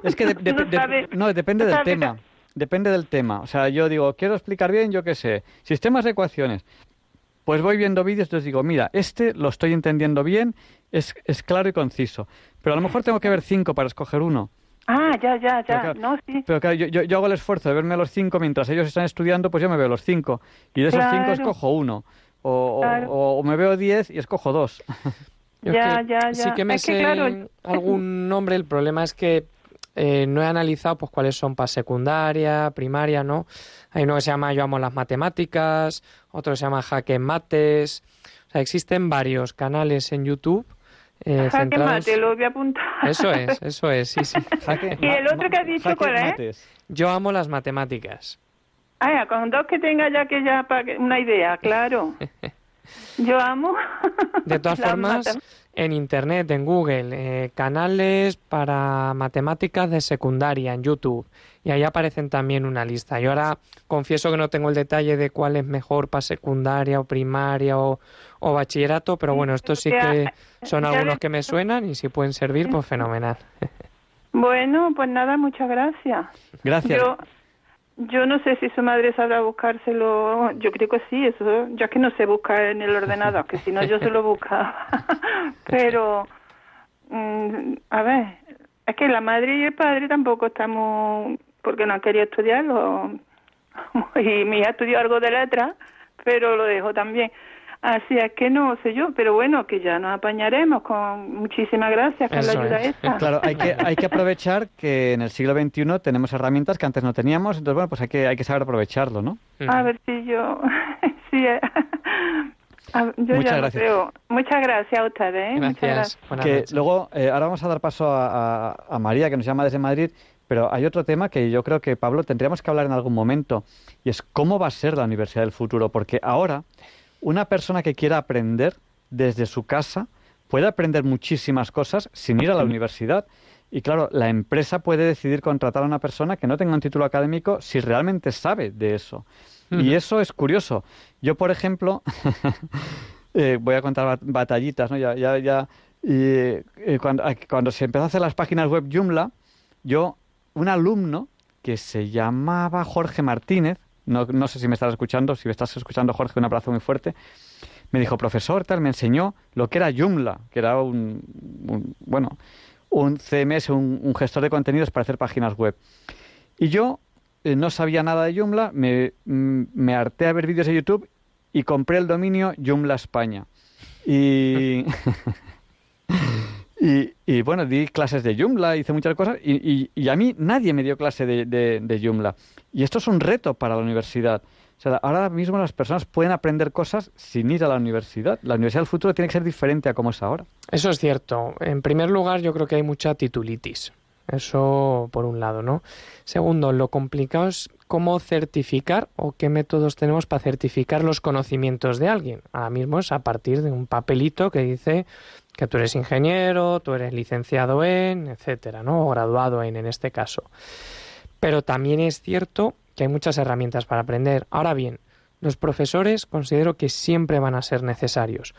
es que no, depende del tema depende del tema o sea yo digo quiero explicar bien yo qué sé sistemas de ecuaciones pues voy viendo vídeos, entonces digo, mira, este lo estoy entendiendo bien, es, es claro y conciso. Pero a lo mejor tengo que ver cinco para escoger uno. Ah, ya, ya, Pero ya. claro, no, sí. Pero claro, yo, yo, yo hago el esfuerzo de verme los cinco mientras ellos están estudiando, pues yo me veo los cinco. Y de esos cinco escojo uno. O, o- Claro. o- o me veo diez y escojo dos. Yo Ya, que ya, Sí ya. que me Es que, sé claro, algún nombre, el problema es que eh, no he analizado pues cuáles son para secundaria, primaria, ¿no? Hay uno que se llama Yo amo las matemáticas, otro que se llama Jaque Mates. O sea, existen varios canales en YouTube eh, Jaque centrados... mate, lo voy a apuntar. Eso es, eso es, sí, sí. Jaque- ¿Y el otro que has dicho cuál es? mates. Yo amo las matemáticas. Ah, ya, con dos que tenga ya que ya una idea, claro. Yo amo. De todas las formas, en Internet, en Google, eh, canales para matemáticas de secundaria en YouTube. Y ahí aparecen también una lista. Yo ahora confieso que no tengo el detalle de cuál es mejor para secundaria o primaria o, o bachillerato, pero bueno, estos sí que son algunos que me suenan y si pueden servir, pues fenomenal. Bueno, pues nada, muchas gracias. Gracias. Yo, yo no sé si su madre sabrá buscárselo. Yo creo que sí, eso. Ya que no sé buscar en el ordenador, que si no yo se lo buscaba. Pero, mm, a ver, es que la madre y el padre tampoco estamos, porque no han querido estudiarlo. Y mi hija estudió algo de letras, pero lo dejó también. Así es que no sé yo, pero bueno, que ya nos apañaremos con muchísimas gracias con Eso la ayuda es. esta. Claro, hay que, hay que aprovechar que en el siglo XXI tenemos herramientas que antes no teníamos, entonces bueno, pues hay que, hay que saber aprovecharlo, ¿no? A ver si yo. sí, eh. Yo Muchas ya gracias. creo. Muchas gracias a ustedes. ¿eh? Muchas Gracias. Que luego, eh, ahora vamos a dar paso a, a- a María, que nos llama desde Madrid, pero hay otro tema que yo creo que, Pablo, tendríamos que hablar en algún momento, y es cómo va a ser la universidad del futuro, porque ahora una persona que quiera aprender desde su casa puede aprender muchísimas cosas sin ir a la universidad. Y claro, la empresa puede decidir contratar a una persona que no tenga un título académico si realmente sabe de eso. Y eso es curioso. Yo, por ejemplo, eh, voy a contar bat- batallitas, ¿no? Ya, ya, ya. y, eh, cuando, cuando se empezó a hacer las páginas web Joomla, yo, un alumno que se llamaba Jorge Martínez, no, no sé si me estás escuchando, si me estás escuchando Jorge, un abrazo muy fuerte, me dijo, profesor, tal, me enseñó lo que era Joomla, que era un, un- bueno, un CMS, un, un gestor de contenidos para hacer páginas web. Y yo eh, no sabía nada de Joomla, me, mm, me harté a ver vídeos de YouTube y compré el dominio Joomla España. Y, y, y, bueno, di clases de Joomla, hice muchas cosas y, y- y a mí nadie me dio clase de, de, de Joomla. Y esto es un reto para la universidad. O sea, ahora mismo las personas pueden aprender cosas sin ir a la universidad. La universidad del futuro tiene que ser diferente a como es ahora. Eso es cierto. En primer lugar, yo creo que hay mucha titulitis. Eso por un lado, ¿no? Segundo, lo complicado es cómo certificar o qué métodos tenemos para certificar los conocimientos de alguien. Ahora mismo es a partir de un papelito que dice que tú eres ingeniero, tú eres licenciado en, etcétera, ¿no? O graduado en, en este caso. Pero también es cierto que hay muchas herramientas para aprender. Ahora bien, los profesores considero que siempre van a ser necesarios,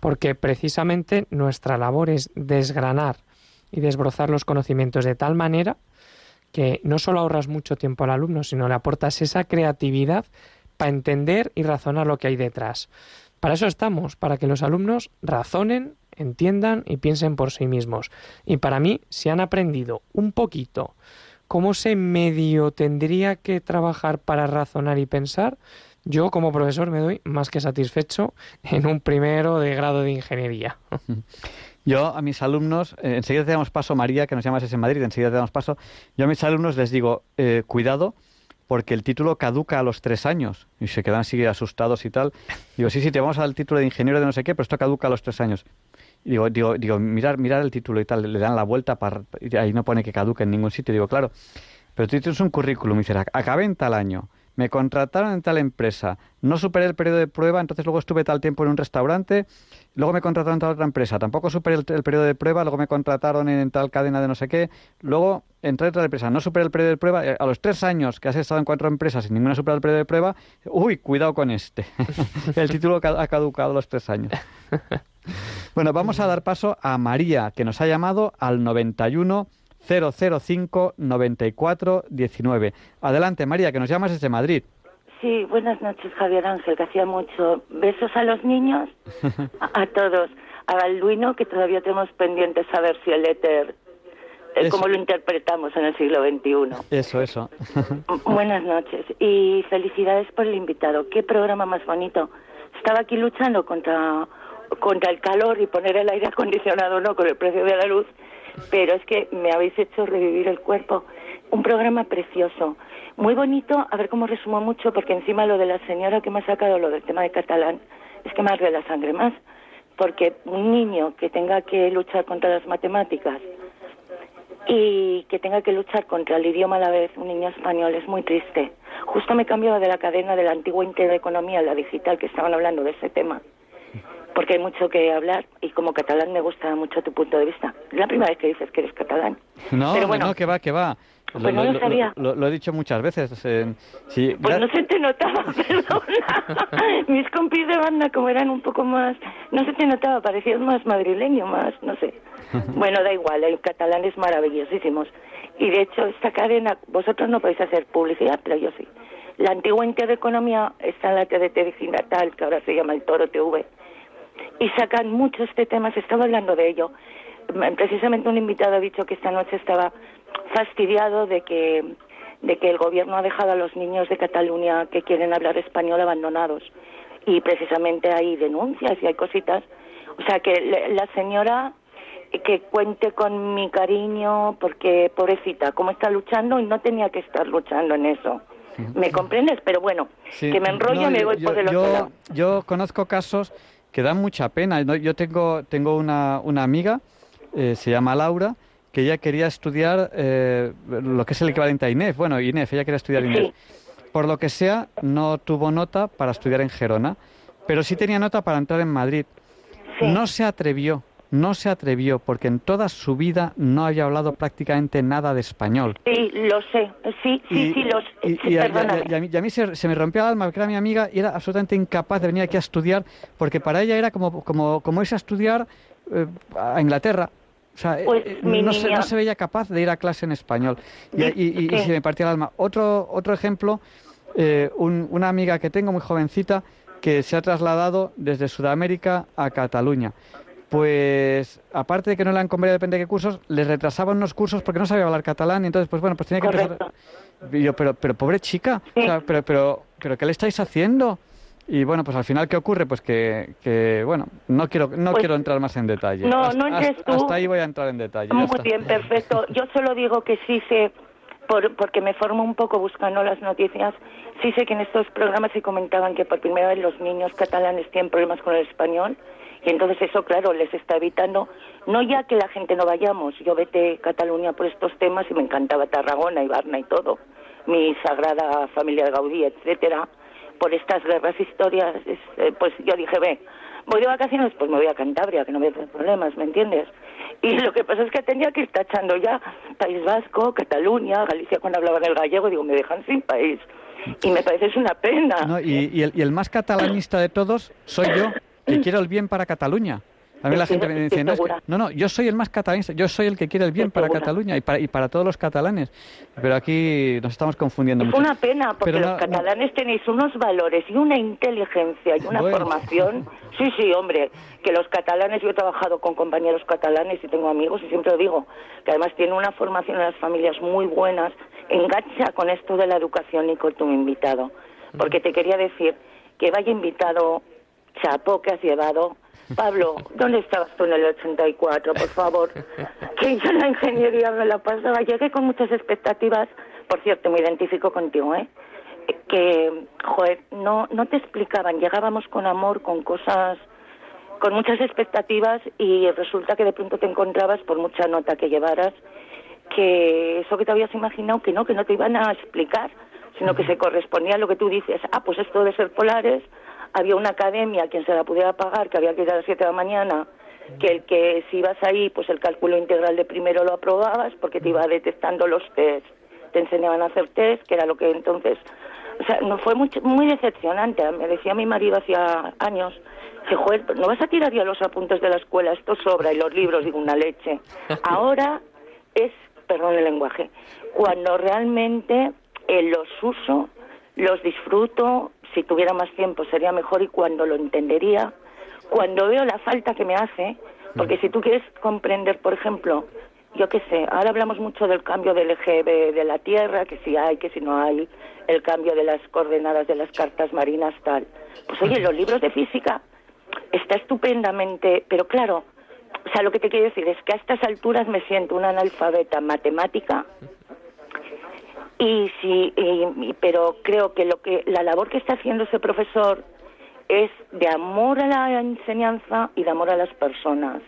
porque precisamente nuestra labor es desgranar y desbrozar los conocimientos de tal manera que no solo ahorras mucho tiempo al alumno, sino le aportas esa creatividad para entender y razonar lo que hay detrás. Para eso estamos, para que los alumnos razonen, entiendan y piensen por sí mismos. Y para mí, si han aprendido un poquito cómo se medio tendría que trabajar para razonar y pensar, yo como profesor me doy más que satisfecho en un primero de grado de ingeniería. Yo a mis alumnos, eh, enseguida te damos paso, María, que nos llamas en Madrid, enseguida te damos paso. Yo a mis alumnos les digo, eh, cuidado, porque el título caduca a los tres años. Y se quedan así asustados y tal. Digo, sí, sí, te vamos a dar el título de ingeniero de no sé qué, pero esto caduca a los tres años. Digo, digo, digo mirar, mirar el título y tal, le dan la vuelta para... y ahí no pone que caduca en ningún sitio. Digo, claro, pero tú tienes un currículum y dices, acabé en tal año, me contrataron en tal empresa, no superé el periodo de prueba, entonces luego estuve tal tiempo en un restaurante, luego me contrataron en tal otra empresa, tampoco superé el, el periodo de prueba, luego me contrataron en, tal cadena de no sé qué, luego entré en otra empresa, no superé el periodo de prueba, eh, a los tres años que has estado en cuatro empresas y ninguna superado el periodo de prueba, uy, cuidado con este, el título ha caducado a los tres años. Bueno, vamos a dar paso a María, que nos ha llamado al 91 005 94 19. Adelante, María, que nos llamas desde Madrid. sí, buenas noches, Javier Ángel, que hacía mucho. Besos a los niños, a, a todos. A Balduino, que todavía tenemos pendiente saber si el éter, eh, cómo lo interpretamos en el siglo XXI. Eso, eso. Buenas noches y felicidades por el invitado. Qué programa más bonito. Estaba aquí luchando contra, contra el calor y poner el aire acondicionado, no, con el precio de la luz, pero es que me habéis hecho revivir el cuerpo. Un programa precioso. Muy bonito, a ver cómo resumo mucho, porque encima lo de la señora que me ha sacado lo del tema de catalán, es que me arde la sangre más. Porque un niño que tenga que luchar contra las matemáticas y que tenga que luchar contra el idioma a la vez, un niño español, es muy triste. Justo me cambio de la cadena de la antigua intereconomía a la digital, que estaban hablando de ese tema, porque hay mucho que hablar y como catalán me gusta mucho tu punto de vista. Es la primera vez que dices que eres catalán. No, Pero no, bueno, no, que va, que va. Pues no lo sabía. lo- lo he dicho muchas veces. eh, sí, Pues no se te notaba, perdona. Mis compis de banda, como eran un poco más. No se te notaba, parecías más madrileño, más, no sé. Bueno, da igual, hay catalanes maravillosísimos. Y de hecho, esta cadena, vosotros no podéis hacer publicidad, pero yo sí. La antigua Intereconomía está en la TDT digital, que ahora se llama el Toro TV. Y sacan mucho este tema, se estaba hablando de ello. Precisamente un invitado ha dicho que esta noche estaba fastidiado de que de que el gobierno ha dejado a los niños de Cataluña que quieren hablar español abandonados. Y precisamente hay denuncias y hay cositas. O sea que la señora eh, que cuente con mi cariño porque pobrecita cómo está luchando y no tenía que estar luchando en eso. Me comprendes pero bueno Sí, que me enrollo no, y me voy yo, por el yo, otro lado. yo conozco casos que dan mucha pena. Yo tengo, tengo una, una amiga, eh, se llama Laura, que ella quería estudiar eh, lo que es el equivalente a INEF. Bueno, INEF, ella quería estudiar. INEF. Por lo que sea, no tuvo nota para estudiar en Gerona, pero sí tenía nota para entrar en Madrid. No se atrevió, no se atrevió, porque en toda su vida no había hablado prácticamente nada de español. sí lo sé sí sí sí los y- sí, y a, y a- perdóname. y a mí, y a mí se, se me rompió el alma porque era mi amiga y era absolutamente incapaz de venir aquí a estudiar porque para ella era como, como, como irse a estudiar eh, a Inglaterra. O sea, Pues, eh, mi no, se, no se veía capaz de ir a clase en español. Y, se me partía el alma. Otro, otro ejemplo, eh, un- una amiga que tengo muy jovencita que se ha trasladado desde Sudamérica a Cataluña. Pues aparte de que no le han convenido depende de qué cursos, les retrasaban unos cursos porque no sabía hablar catalán y entonces pues bueno, pues tenía que empezar Correcto. y yo, pero, pero pobre chica, Sí. o sea, pero, pero, pero ¿qué le estáis haciendo? Y bueno, pues al final, ¿qué ocurre? Pues que, que bueno, no quiero, no Pues, quiero entrar más en detalle. no, hasta, no entres tú. hasta ahí voy a entrar en detalle. Muy bien, perfecto. Yo solo digo que sí sé, por, porque me formo un poco buscando las noticias, sí sé que en estos programas se comentaban que por primera vez los niños catalanes tienen problemas con el español entonces eso, claro, les está evitando, no ya que la gente no vayamos, yo vete a Cataluña por estos temas y me encantaba Tarragona y Varna y todo, mi sagrada familia de Gaudí, etcétera, por estas guerras historias, eh, pues yo dije, ve, voy de vacaciones, pues me voy a Cantabria, que no voy a tener problemas, ¿me entiendes? Y lo que pasa es que tenía que ir tachando ya País Vasco, Cataluña, Galicia cuando hablaban el gallego, digo, me dejan sin país. Y me parece es una pena. Y el más catalanista de todos soy yo, que quiero el bien para Cataluña. A mí la gente me dice, no, es que- segura. no, no, yo soy el más catalanista, yo soy el que quiere el bien para. Cataluña y para, y para todos los catalanes. Pero aquí nos estamos confundiendo Es mucho. una pena, porque Pero los no- catalanes tenéis unos valores y una inteligencia y una Bueno. formación. Sí, sí, hombre, que los catalanes, yo he trabajado con compañeros catalanes y tengo amigos y siempre lo digo, que además tienen una formación en las familias muy buenas. Engancha con esto de la educación y con tu invitado. Porque te quería decir que vaya invitado, chapo que has llevado. Pablo, ¿dónde estabas tú en el 84, por favor? Que yo en la ingeniería me la pasaba. Llegué con muchas expectativas. Por cierto, me identifico contigo, ¿eh? Que, joder, no, no te explicaban. Llegábamos con amor, con cosas, con muchas expectativas y resulta que de pronto te encontrabas, por mucha nota que llevaras, que eso que te habías imaginado, que no, que no te iban a explicar, sino que se correspondía a lo que tú dices. Ah, pues esto de ser polares, había una academia a quien se la pudiera pagar, que había que ir a las 7 de la mañana, que el que si ibas ahí, pues el cálculo integral de primero lo aprobabas, porque te iba detectando los test, te enseñaban a hacer test, que era lo que entonces... O sea, no fue muy, muy decepcionante. Me decía mi marido hacía años, que joder, no vas a tirar ya los apuntes de la escuela, esto sobra, y los libros, digo, una leche. Ahora es, perdón el lenguaje, cuando realmente eh, los uso, los disfruto, si tuviera más tiempo sería mejor y cuando lo entendería, cuando veo la falta que me hace, porque si tú quieres comprender, por ejemplo, yo qué sé, ahora hablamos mucho del cambio del eje de la Tierra, que si hay, que si no hay, el cambio de las coordenadas de las cartas marinas, tal. Pues oye, los libros de física está estupendamente, pero claro, o sea, lo que te quiero decir es que a estas alturas me siento una analfabeta matemática y sí, pero creo que lo que la labor que está haciendo ese profesor es de amor a la enseñanza y de amor a las personas,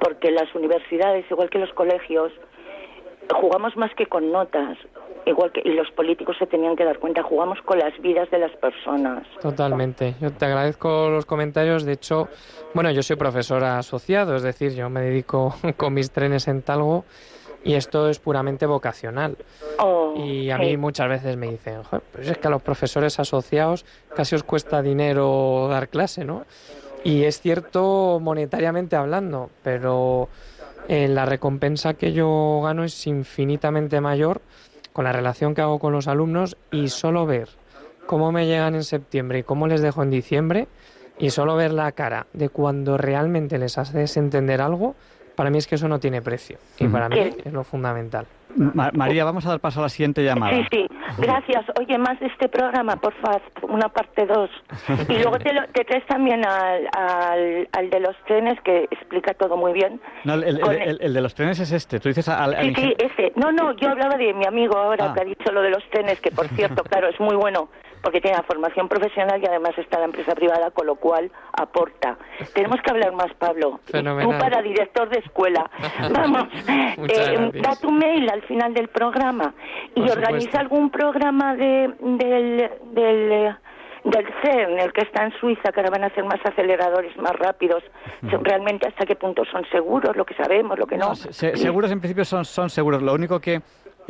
porque las universidades, igual que los colegios, jugamos más que con notas, igual que y los políticos se tenían que dar cuenta, jugamos con las vidas de las personas. Totalmente. Yo te agradezco los comentarios. De hecho, bueno, yo soy profesor asociado, es decir, yo me dedico con mis trenes en Talgo y esto es puramente vocacional. Oh, y a mí muchas veces me dicen, pues es que a los profesores asociados casi os cuesta dinero dar clase, ¿no? Y es cierto monetariamente hablando, pero eh, la recompensa que yo gano es infinitamente mayor con la relación que hago con los alumnos y solo ver cómo me llegan en septiembre y cómo les dejo en diciembre y solo ver la cara de cuando realmente les haces entender algo, para mí es que eso no tiene precio y para mí es lo fundamental. María, vamos a dar paso a la siguiente llamada. Sí, sí, gracias. Oye, más de este programa, por favor, una parte dos. Y luego te, te traes también al, al, de los trenes, que explica todo muy bien. No, el, el, de los trenes es este, tú dices al... sí, sí, ese. No, no, yo hablaba de mi amigo ahora, ah. que ha dicho lo de los trenes, que por cierto, claro, es muy bueno porque tiene la formación profesional y además está la empresa privada, con lo cual aporta. Tenemos que hablar más, Pablo. Tú para director de escuela. Vamos, eh, da tu mail al final del programa y organiza algún programa de, del, del del CERN, el que está en Suiza, que ahora van a ser más aceleradores, más rápidos, realmente hasta qué punto son seguros, lo que sabemos, lo que no. seguros en principio son, son seguros, lo único que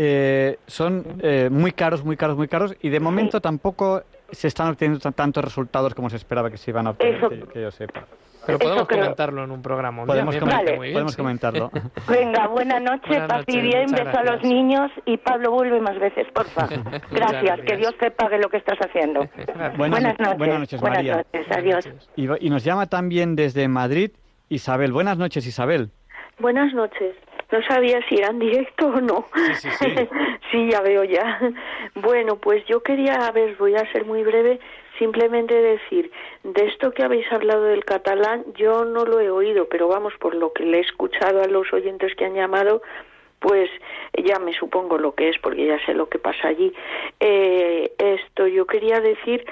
eh, son eh, muy caros, muy caros, muy caros y de momento tampoco se están obteniendo tantos resultados como se esperaba que se iban a obtener, que, yo sepa. Pero podemos comentarlo en un programa. podemos, podemos comentarlo. Venga, buena noche, papi, bien, beso a los niños y Pablo vuelve más veces, porfa. Gracias, que Dios te pague lo que estás haciendo. buenas, noches. Buenas noches, María. Buenas noches, adiós. Y, y nos llama también desde Madrid Isabel. Buenas noches, Isabel. Buenas noches. No sabía si eran directo o no. Sí, sí, sí. ya veo ya. Bueno, pues yo quería, a ver, voy a ser muy breve, simplemente decir, de esto que habéis hablado del catalán, yo no lo he oído, pero vamos, por lo que le he escuchado a los oyentes que han llamado, pues ya me supongo lo que es, porque ya sé lo que pasa allí. Eh, esto yo quería decir,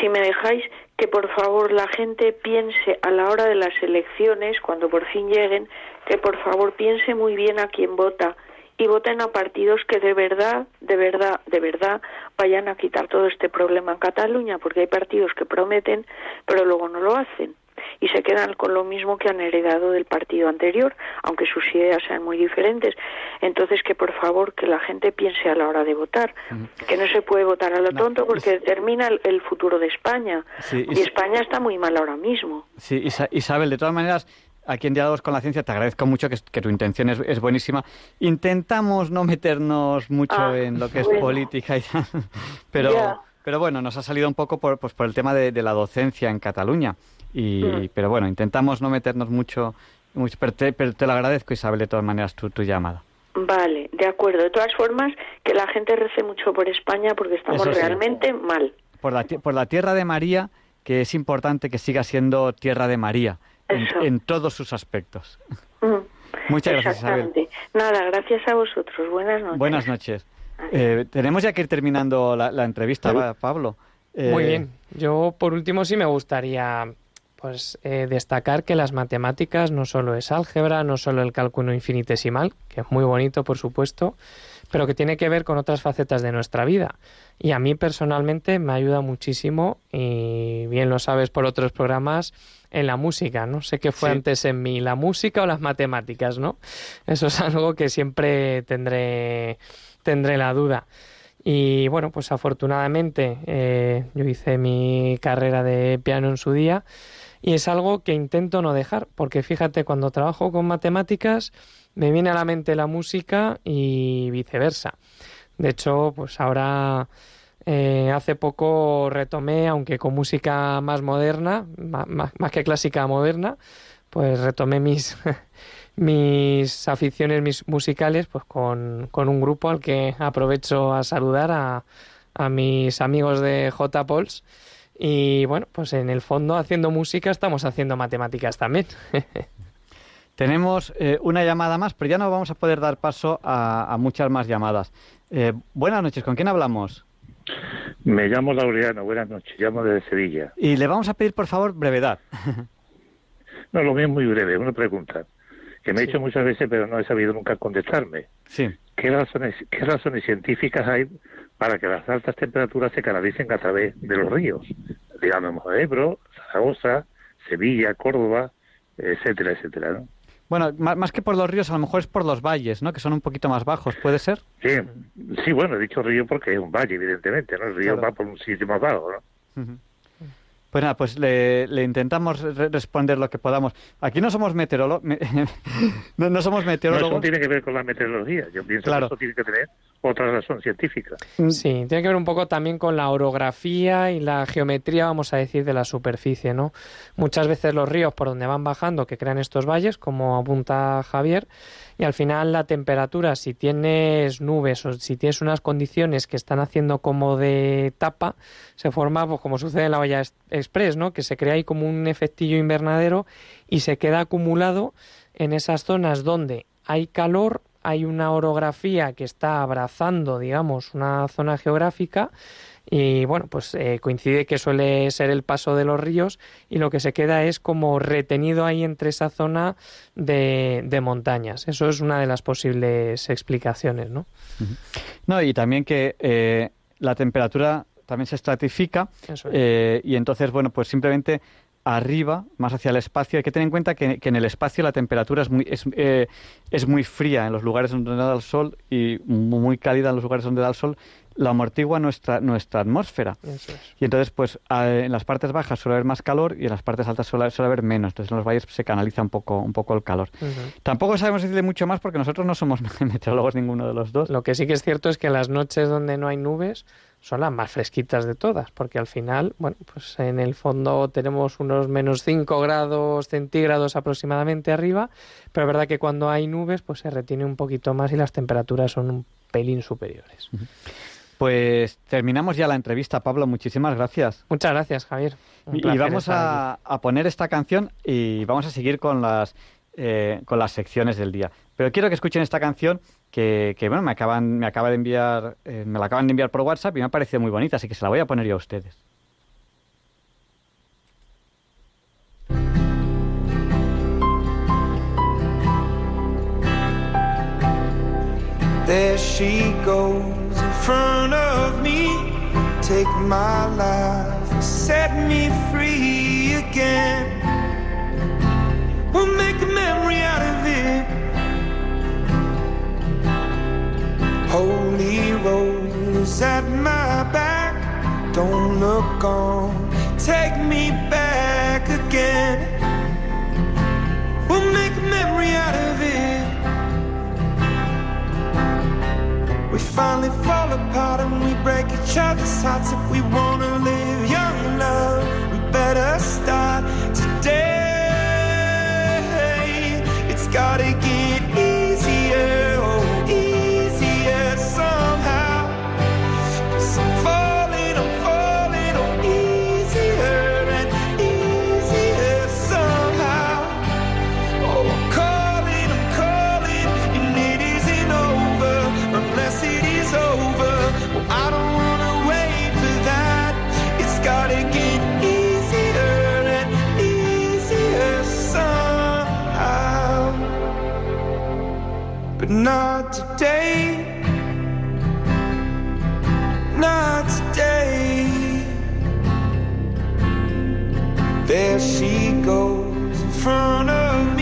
si me dejáis, que por favor la gente piense a la hora de las elecciones, cuando por fin lleguen, que por favor piense muy bien a quién vota y voten a partidos que de verdad, de verdad, de verdad vayan a quitar todo este problema en Cataluña, porque hay partidos que prometen, pero luego no lo hacen y se quedan con lo mismo que han heredado del partido anterior, aunque sus ideas sean muy diferentes. Entonces, que por favor, que la gente piense a la hora de votar, que no se puede votar a lo tonto porque determina el, futuro de España. y España está muy mal ahora mismo. Sí, Isabel, de todas maneras, aquí en Diálogos con la Ciencia, te agradezco mucho que, tu intención es, buenísima. Intentamos no meternos mucho ah, en lo que es política y pero, pero bueno, nos ha salido un poco por, pues, por el tema de, la docencia en Cataluña. Y, mm. Pero bueno, intentamos no meternos mucho, mucho pero, te, lo agradezco, Isabel, de todas maneras, tu, tu llamada. Vale, de acuerdo. De todas formas, que la gente rece mucho por España porque estamos realmente mal. Por la, por la tierra de María, que es importante que siga siendo tierra de María en, todos sus aspectos. Mm. Muchas gracias, Isabel. Nada, gracias a vosotros. Buenas noches. Buenas noches. Eh, tenemos ya que ir terminando la, entrevista, Pablo. Muy eh, bien. Yo, por último, sí me gustaría pues eh, destacar que las matemáticas no solo es álgebra, no solo el cálculo infinitesimal, que es muy bonito, por supuesto, pero que tiene que ver con otras facetas de nuestra vida. Y a mí personalmente me ayuda muchísimo, y bien lo sabes por otros programas, en la música, ¿no? Sé qué fue antes en mí, la música o las matemáticas, ¿no? Eso es algo que siempre tendré, tendré la duda. Y bueno, pues afortunadamente eh, yo hice mi carrera de piano en su día y es algo que intento no dejar, porque fíjate, cuando trabajo con matemáticas me viene a la mente la música y viceversa. De hecho, pues ahora Eh, hace poco retomé, aunque con música más moderna, más, que clásica moderna, pues retomé mis, mis aficiones mis musicales pues con, con, un grupo al que aprovecho a saludar a, a mis amigos de J. Pauls. Y bueno, pues en el fondo haciendo música estamos haciendo matemáticas también. Tenemos eh, una llamada más, pero ya no vamos a poder dar paso a, muchas más llamadas. Eh, buenas noches, ¿con quién hablamos? Me llamo Laureano, buenas noches, llamo desde Sevilla. Y le vamos a pedir, por favor, brevedad. no, lo mío es muy breve, una pregunta que me he hecho muchas veces, pero no he sabido nunca contestarme. Sí. ¿Qué razones, ¿Qué razones científicas hay para que las altas temperaturas se canalicen a través de los ríos? Digamos, Ebro, Zaragoza, Sevilla, Córdoba, etcétera, etcétera, ¿no? Bueno, más, que por los ríos, a lo mejor es por los valles, ¿no? Que son un poquito más bajos, ¿puede ser? Sí, sí bueno, he dicho río porque es un valle, evidentemente, ¿no? El río va por un sitio más bajo, ¿no? Pues nada, pues le, intentamos responder lo que podamos. Aquí no somos meteorólogos. no, somos meteorólogos. No, eso tiene que ver con la meteorología. Yo pienso que eso tiene que tener otra razón científica. Mm. Sí, tiene que ver un poco también con la orografía y la geometría, vamos a decir, de la superficie, ¿no? Muchas veces los ríos por donde van bajando que crean estos valles, como apunta Javier, y al final la temperatura, si tienes nubes o si tienes unas condiciones que están haciendo como de tapa, se forma, pues como sucede en la olla express, ¿no? Que se crea ahí como un efectillo invernadero y se queda acumulado en esas zonas donde hay calor, hay una orografía que está abrazando, digamos, una zona geográfica y bueno, pues eh, coincide que suele ser el paso de los ríos y lo que se queda es como retenido ahí entre esa zona de, montañas. Eso es una de las posibles explicaciones, ¿no? No, y también que eh, la temperatura también se estratifica eh, y entonces, bueno, pues simplemente arriba, más hacia el espacio. Hay que tener en cuenta que, en el espacio la temperatura es muy, es, eh, es, muy fría en los lugares donde da el sol y muy cálida en los lugares donde da el sol. La amortigua nuestra, nuestra atmósfera. Y entonces, pues en las partes bajas suele haber más calor y en las partes altas suele, haber menos. Entonces en los valles se canaliza un poco, un poco el calor. Tampoco sabemos decirle mucho más porque nosotros no somos meteorólogos ninguno de los dos. Lo que sí que es cierto es que en las noches donde no hay nubes son las más fresquitas de todas, porque al final, bueno, pues en el fondo tenemos unos menos 5 grados centígrados aproximadamente arriba, pero es verdad que cuando hay nubes, pues se retiene un poquito más y las temperaturas son un pelín superiores. Pues terminamos ya la entrevista, Pablo. Muchísimas gracias. Muchas gracias, Javier. y vamos a, poner esta canción y vamos a seguir con las, eh, con las secciones del día. Pero quiero que escuchen esta canción que, bueno, me acaban, me acaba de enviar, eh, me la acaban de enviar por WhatsApp y me ha parecido muy bonita, así que se la voy a poner yo a ustedes. There she goes front of me, take my life, set me free again. We'll make a memory out of it. Holy rose at my back. Don't look on, take me back again. We'll make a memory out of it. Finally fall apart and we break each other's hearts. If we wanna live young, love, we better start today. It's gotta get not today. Not today. There she goes in front of me.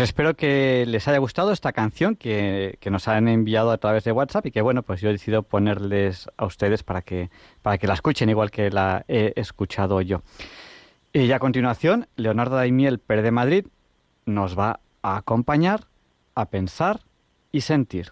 Pues espero que les haya gustado esta canción que, que, nos han enviado a través de WhatsApp y que bueno, pues yo he decidido ponerles a ustedes para que, para que la escuchen igual que la he escuchado yo. Y a continuación, Leonardo Daimiel Pérez de Madrid nos va a acompañar a pensar y sentir.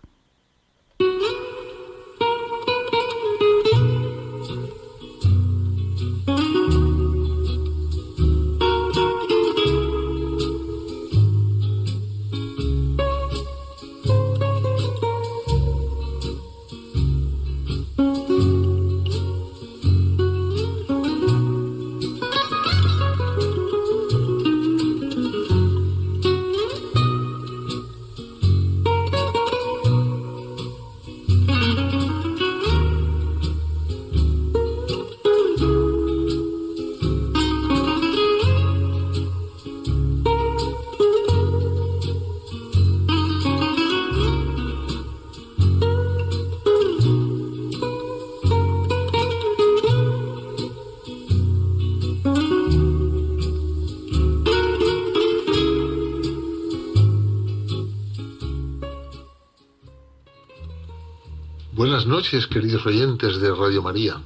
Noches, queridos oyentes de Radio María.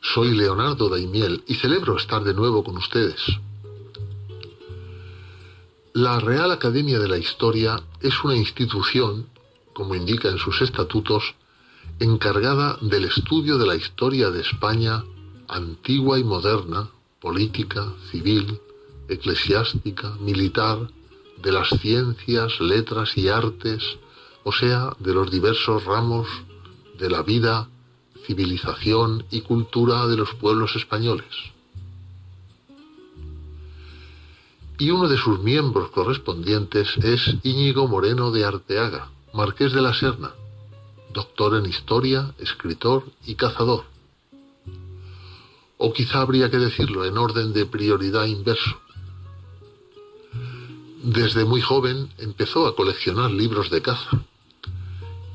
Soy Leonardo Daimiel y celebro estar de nuevo con ustedes. La Real Academia de la Historia es una institución, como indica en sus estatutos, encargada del estudio de la historia de España antigua y moderna, política, civil, eclesiástica, militar, de las ciencias, letras y artes, o sea, de los diversos ramos de la vida, civilización y cultura de los pueblos españoles. Y uno de sus miembros correspondientes es Íñigo Moreno de Arteaga, marqués de la Serna, doctor en historia, escritor y cazador. O quizá habría que decirlo en orden de prioridad inverso. Desde muy joven empezó a coleccionar libros de caza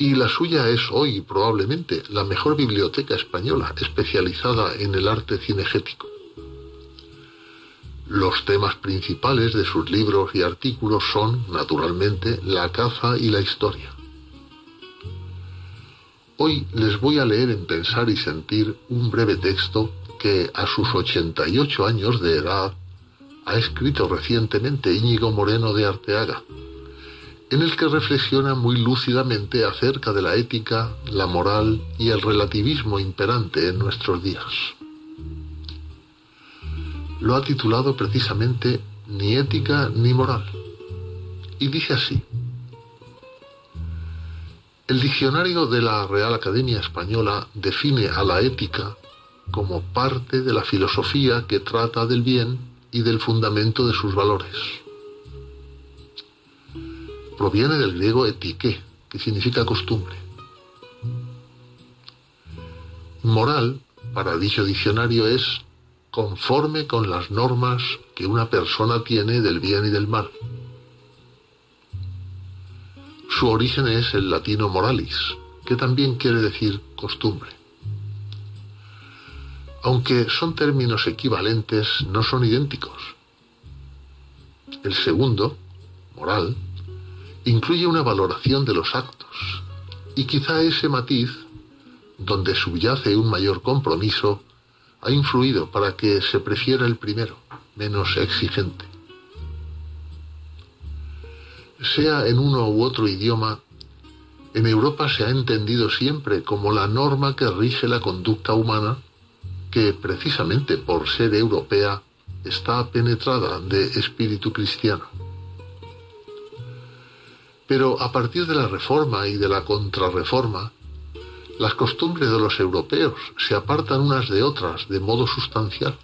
y la suya es hoy probablemente la mejor biblioteca española especializada en el arte cinegético. Los temas principales de sus libros y artículos son, naturalmente, la caza y la historia. Hoy les voy a leer en Pensar y Sentir un breve texto que a sus 88 años de edad ha escrito recientemente Íñigo Moreno de Arteaga, en el que reflexiona muy lúcidamente acerca de la ética, la moral y el relativismo imperante en nuestros días. Lo ha titulado precisamente Ni ética ni moral. Y dice así. El diccionario de la Real Academia Española define a la ética como parte de la filosofía que trata del bien y del fundamento de sus valores proviene del griego etique, que significa costumbre. Moral, para dicho diccionario, es conforme con las normas que una persona tiene del bien y del mal. Su origen es el latino moralis, que también quiere decir costumbre. Aunque son términos equivalentes, no son idénticos. El segundo, moral, incluye una valoración de los actos y quizá ese matiz, donde subyace un mayor compromiso, ha influido para que se prefiera el primero, menos exigente. Sea en uno u otro idioma, en Europa se ha entendido siempre como la norma que rige la conducta humana, que precisamente por ser europea está penetrada de espíritu cristiano. Pero a partir de la reforma y de la contrarreforma, las costumbres de los europeos se apartan unas de otras de modo sustancial.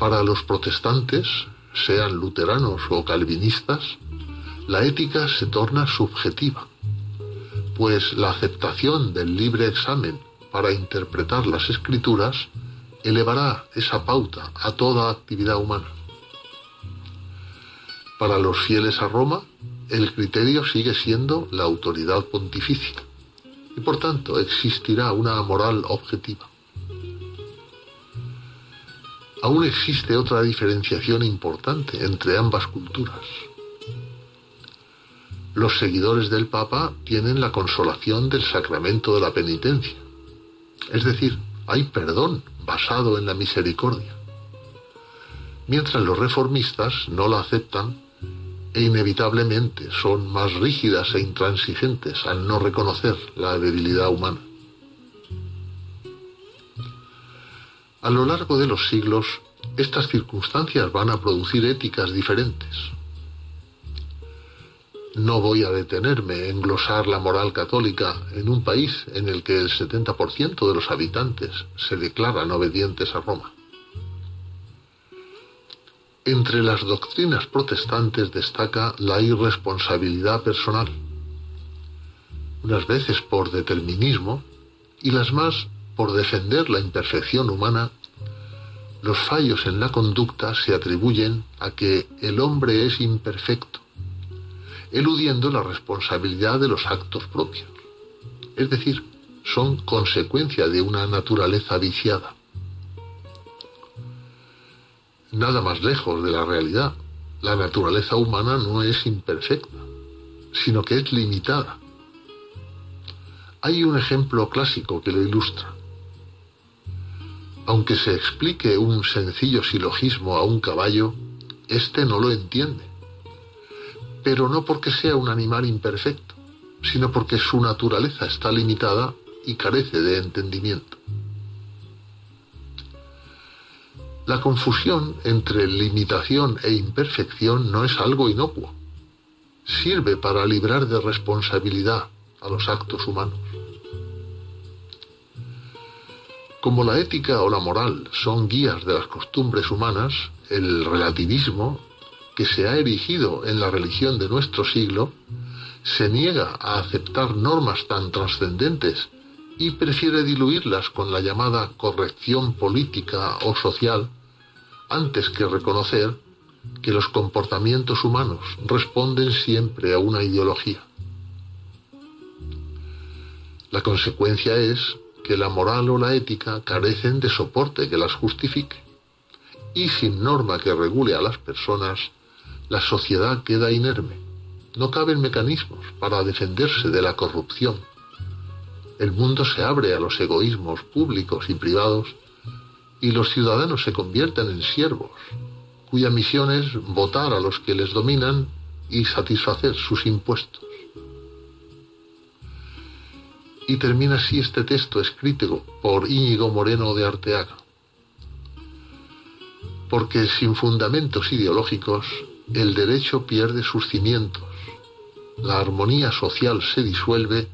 Para los protestantes, sean luteranos o calvinistas, la ética se torna subjetiva, pues la aceptación del libre examen para interpretar las escrituras elevará esa pauta a toda actividad humana. Para los fieles a Roma, el criterio sigue siendo la autoridad pontificia y por tanto existirá una moral objetiva. aún existe otra diferenciación importante entre ambas culturas. Los seguidores del Papa tienen la consolación del sacramento de la penitencia. Es decir, hay perdón basado en la misericordia. Mientras los reformistas no la aceptan inevitablemente son más rígidas e intransigentes al no reconocer la debilidad humana. A lo largo de los siglos, estas circunstancias van a producir éticas diferentes. No voy a detenerme en glosar la moral católica en un país en el que el 70% de los habitantes se declaran obedientes a Roma. Entre las doctrinas protestantes destaca la irresponsabilidad personal, unas veces por determinismo y las más por defender la imperfección humana, los fallos en la conducta se atribuyen a que el hombre es imperfecto, eludiendo la responsabilidad de los actos propios. Es decir, son consecuencia de una naturaleza viciada. Nada más lejos de la realidad. La naturaleza humana no es imperfecta, sino que es limitada. Hay un ejemplo clásico que lo ilustra aunque se explique un sencillo silogismo a un caballo, éste no lo entiende. Pero no porque sea un animal imperfecto, sino porque su naturaleza está limitada y carece de entendimiento. La confusión entre limitación e imperfección no es algo inocuo. Sirve para librar de responsabilidad a los actos humanos. Como la ética o la moral son guías de las costumbres humanas, el relativismo, que se ha erigido en la religión de nuestro siglo, se niega a aceptar normas tan trascendentes y prefiere diluirlas con la llamada corrección política o social antes que reconocer que los comportamientos humanos responden siempre a una ideología. La consecuencia es que la moral o la ética carecen de soporte que las justifique. Y sin norma que regule a las personas, la sociedad queda inerme. No caben mecanismos para defenderse de la corrupción. El mundo se abre a los egoísmos públicos y privados y los ciudadanos se convierten en siervos, cuya misión es votar a los que les dominan y satisfacer sus impuestos. Y termina así este texto escrito por Íñigo Moreno de Arteaga. Porque sin fundamentos ideológicos, el derecho pierde sus cimientos, la armonía social se disuelve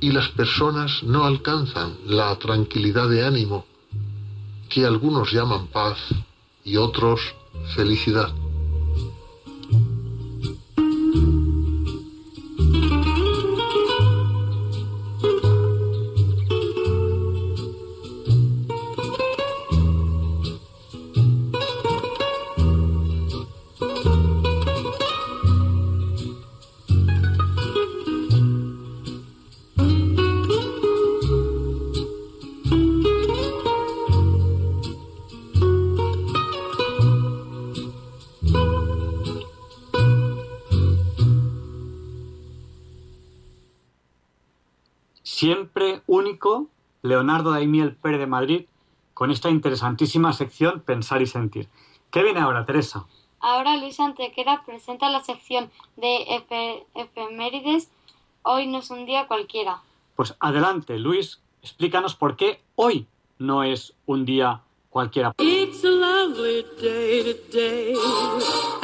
y las personas no alcanzan la tranquilidad de ánimo que algunos llaman paz y otros felicidad. Leonardo Daimiel Pérez de Madrid con esta interesantísima sección Pensar y Sentir. ¿Qué viene ahora, Teresa? Ahora Luis Antequera presenta la sección de efemérides Hoy no es un día cualquiera. Pues adelante, Luis, explícanos por qué hoy no es un día cualquiera. It's a lovely day today, and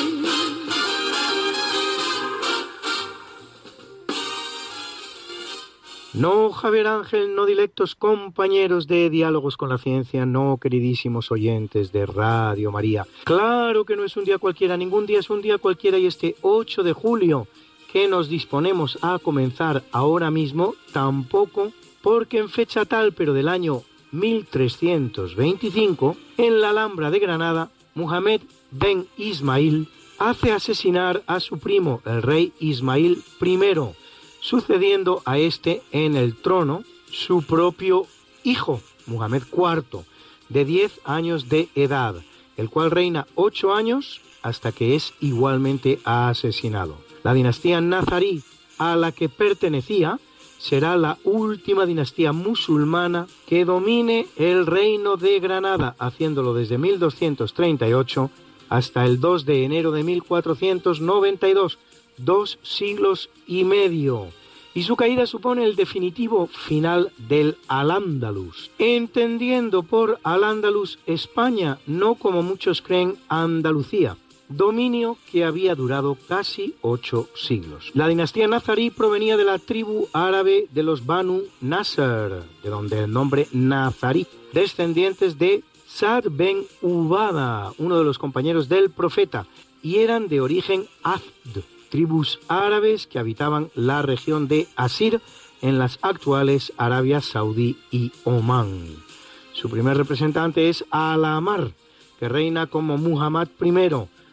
No, Javier Ángel, no dilectos compañeros de Diálogos con la Ciencia, no, queridísimos oyentes de Radio María. Claro que no es un día cualquiera, ningún día es un día cualquiera y este 8 de julio que nos disponemos a comenzar ahora mismo, tampoco, porque en fecha tal, pero del año 1325, en la Alhambra de Granada, Muhammad ben Ismail hace asesinar a su primo, el rey Ismail I, sucediendo a este en el trono su propio hijo, Muhammad IV, de 10 años de edad, el cual reina 8 años hasta que es igualmente asesinado. La dinastía nazarí a la que pertenecía será la última dinastía musulmana que domine el reino de Granada, haciéndolo desde 1238 hasta el 2 de enero de 1492, dos siglos y medio. Y su caída supone el definitivo final del Al-Ándalus, entendiendo por Al-Ándalus España, no como muchos creen Andalucía, dominio que había durado casi ocho siglos. La dinastía nazarí provenía de la tribu árabe de los Banu Nasser, de donde el nombre nazarí, descendientes de Sad ben Ubada, uno de los compañeros del profeta, y eran de origen Azd, tribus árabes que habitaban la región de Asir en las actuales Arabia Saudí y Omán. Su primer representante es Alamar, que reina como Muhammad I,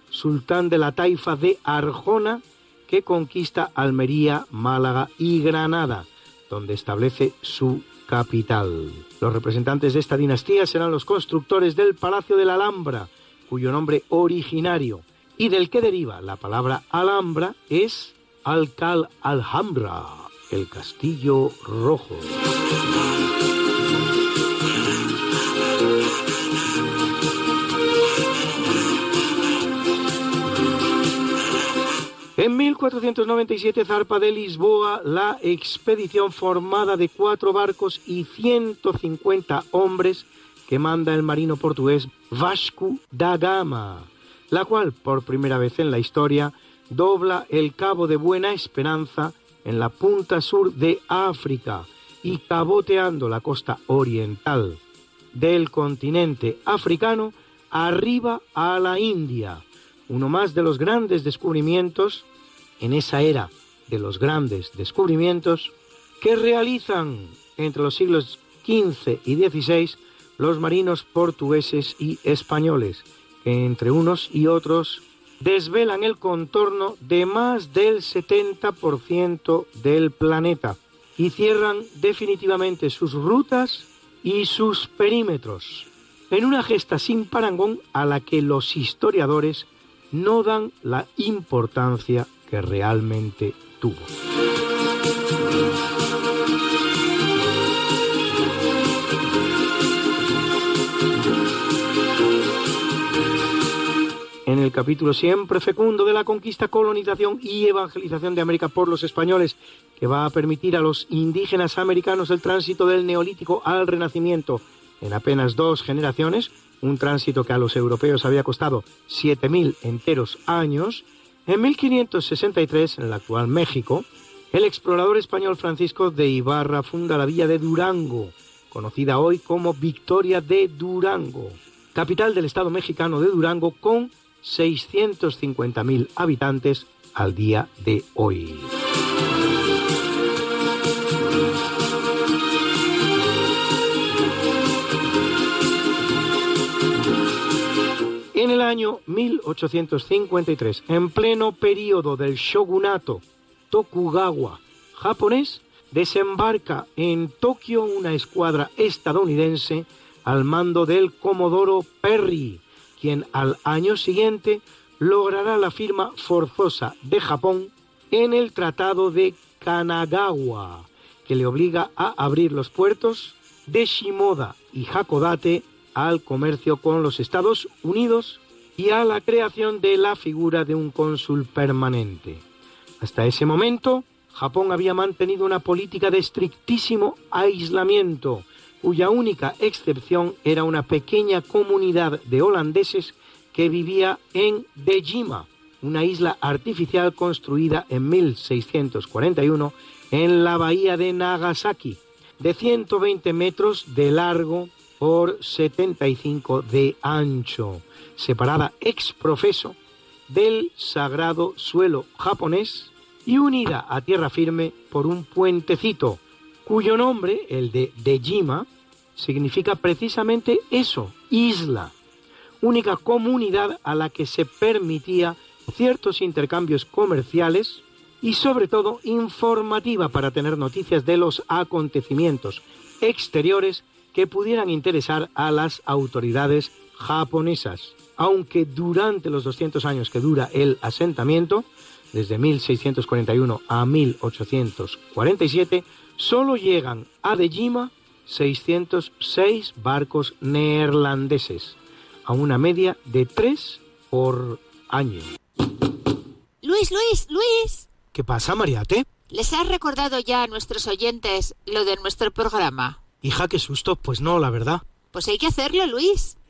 sultán de la taifa de Arjona, que conquista Almería, Málaga y Granada, donde establece su capital. Los representantes de esta dinastía serán los constructores del Palacio de la Alhambra, cuyo nombre originario y del que deriva la palabra Alhambra es Alcal Alhambra, el castillo rojo. En 1497 zarpa de Lisboa la expedición formada de cuatro barcos y 150 hombres que manda el marino portugués Vasco da Gama, la cual por primera vez en la historia dobla el Cabo de Buena Esperanza en la punta sur de África y caboteando la costa oriental del continente africano arriba a la India uno más de los grandes descubrimientos en esa era de los grandes descubrimientos que realizan entre los siglos XV y XVI los marinos portugueses y españoles, entre unos y otros desvelan el contorno de más del 70% del planeta y cierran definitivamente sus rutas y sus perímetros, en una gesta sin parangón a la que los historiadores no dan la importancia que realmente tuvo. El capítulo siempre fecundo de la conquista, colonización y evangelización de América por los españoles, que va a permitir a los indígenas americanos el tránsito del neolítico al renacimiento. En apenas dos generaciones, un tránsito que a los europeos había costado 7.000 enteros años, en 1563, en el actual México, el explorador español Francisco de Ibarra funda la villa de Durango, conocida hoy como Victoria de Durango, capital del estado mexicano de Durango con 650.000 habitantes al día de hoy. En el año 1853, en pleno periodo del shogunato Tokugawa japonés, desembarca en Tokio una escuadra estadounidense al mando del Comodoro Perry, quien al año siguiente logrará la firma forzosa de Japón en el Tratado de Kanagawa, que le obliga a abrir los puertos de Shimoda y Hakodate al comercio con los Estados Unidos y a la creación de la figura de un cónsul permanente. Hasta ese momento, Japón había mantenido una política de estrictísimo aislamiento, cuya única excepción era una pequeña comunidad de holandeses que vivía en Dejima, una isla artificial construida en 1641 en la bahía de Nagasaki, de 120 metros de largo por 75 de ancho, separada ex profeso del sagrado suelo japonés y unida a tierra firme por un puentecito, cuyo nombre, el de Dejima, significa precisamente eso, isla, única comunidad a la que se permitía ciertos intercambios comerciales y sobre todo informativa para tener noticias de los acontecimientos exteriores que pudieran interesar a las autoridades japonesas. Aunque durante los 200 años que dura el asentamiento, desde 1641 a 1847, solo llegan a Dejima 606 barcos neerlandeses, a una media de 3 por año. Luis, Luis, Luis. ¿Qué pasa, Mariate? ¿Les has recordado ya a nuestros oyentes lo de nuestro programa? Hija, qué susto. Pues no, la verdad. Pues hay que hacerlo, Luis.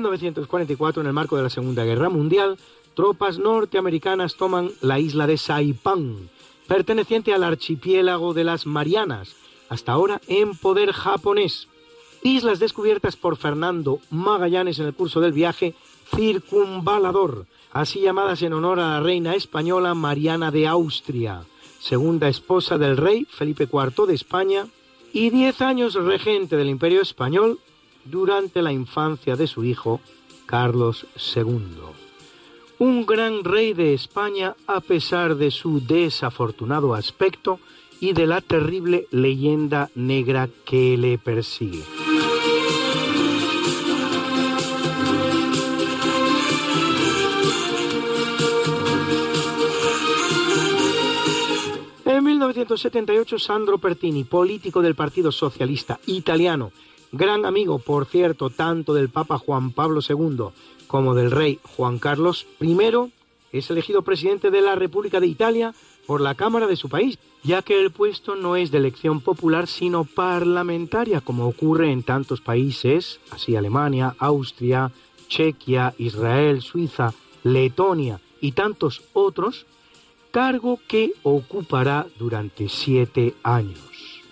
1944, en el marco de la Segunda Guerra Mundial, tropas norteamericanas toman la isla de Saipán, perteneciente al archipiélago de las Marianas, hasta ahora en poder japonés. Islas descubiertas por Fernando Magallanes en el curso del viaje Circunvalador, así llamadas en honor a la reina española Mariana de Austria, segunda esposa del rey Felipe IV de España y diez años regente del Imperio Español durante la infancia de su hijo Carlos II. Un gran rey de España a pesar de su desafortunado aspecto y de la terrible leyenda negra que le persigue. En 1978, Sandro Pertini, político del Partido Socialista Italiano, gran amigo, por cierto, tanto del Papa Juan Pablo II como del rey Juan Carlos I, es elegido presidente de la República de Italia por la Cámara de su país, ya que el puesto no es de elección popular, sino parlamentaria, como ocurre en tantos países, así Alemania, Austria, Chequia, Israel, Suiza, Letonia y tantos otros, cargo que ocupará durante siete años.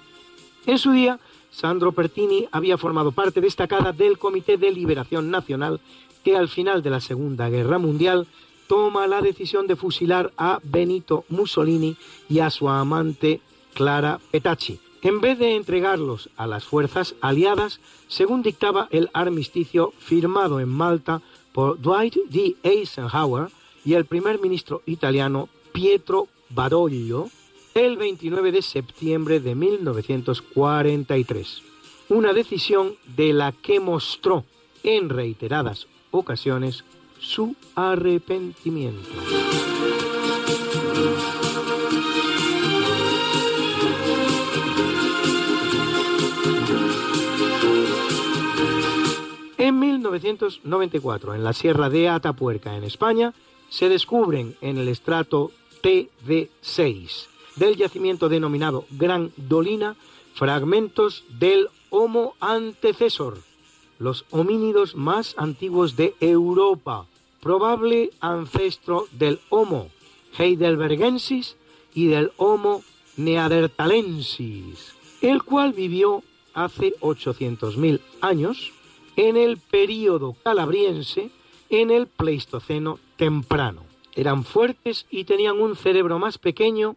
En su día, Sandro Pertini había formado parte destacada del Comité de Liberación Nacional que al final de la Segunda Guerra Mundial toma la decisión de fusilar a Benito Mussolini y a su amante Clara Petacci, en vez de entregarlos a las fuerzas aliadas, según dictaba el armisticio firmado en Malta por Dwight D. Eisenhower y el primer ministro italiano Pietro Badoglio el 29 de septiembre de 1943. Una decisión de la que mostró en reiteradas ocasiones su arrepentimiento. En 1994, en la Sierra de Atapuerca, en España, se descubren en el estrato TD6 del yacimiento denominado Gran Dolina fragmentos del Homo antecesor, los homínidos más antiguos de Europa, probable ancestro del Homo heidelbergensis y del Homo neanderthalensis, el cual vivió hace 800.000 años en el período calabriense en el Pleistoceno temprano. Eran fuertes y tenían un cerebro más pequeño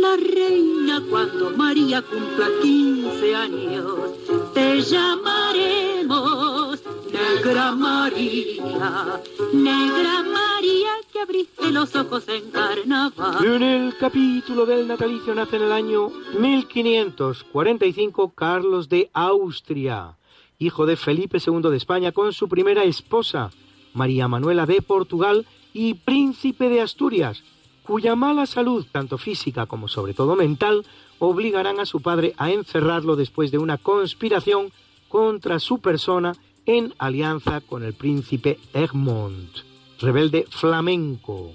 la reina cuando María cumpla 15 años, te llamaremos Negra María, Negra María que abriste los ojos en carnaval. En el capítulo del natalicio nace en el año 1545 Carlos de Austria, hijo de Felipe II de España con su primera esposa, María Manuela de Portugal y príncipe de Asturias, cuya mala salud, tanto física como sobre todo mental, obligarán a su padre a encerrarlo después de una conspiración contra su persona en alianza con el príncipe Egmont, rebelde flamenco,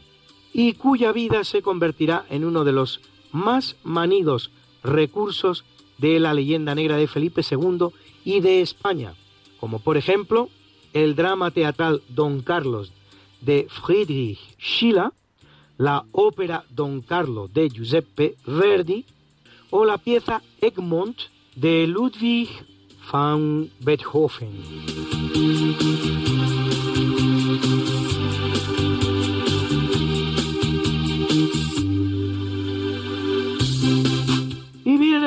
y cuya vida se convertirá en uno de los más manidos recursos de la leyenda negra de Felipe II y de España, como por ejemplo el drama teatral Don Carlos de Friedrich Schiller, la ópera Don Carlo de Giuseppe Verdi o la pieza Egmont de Ludwig van Beethoven.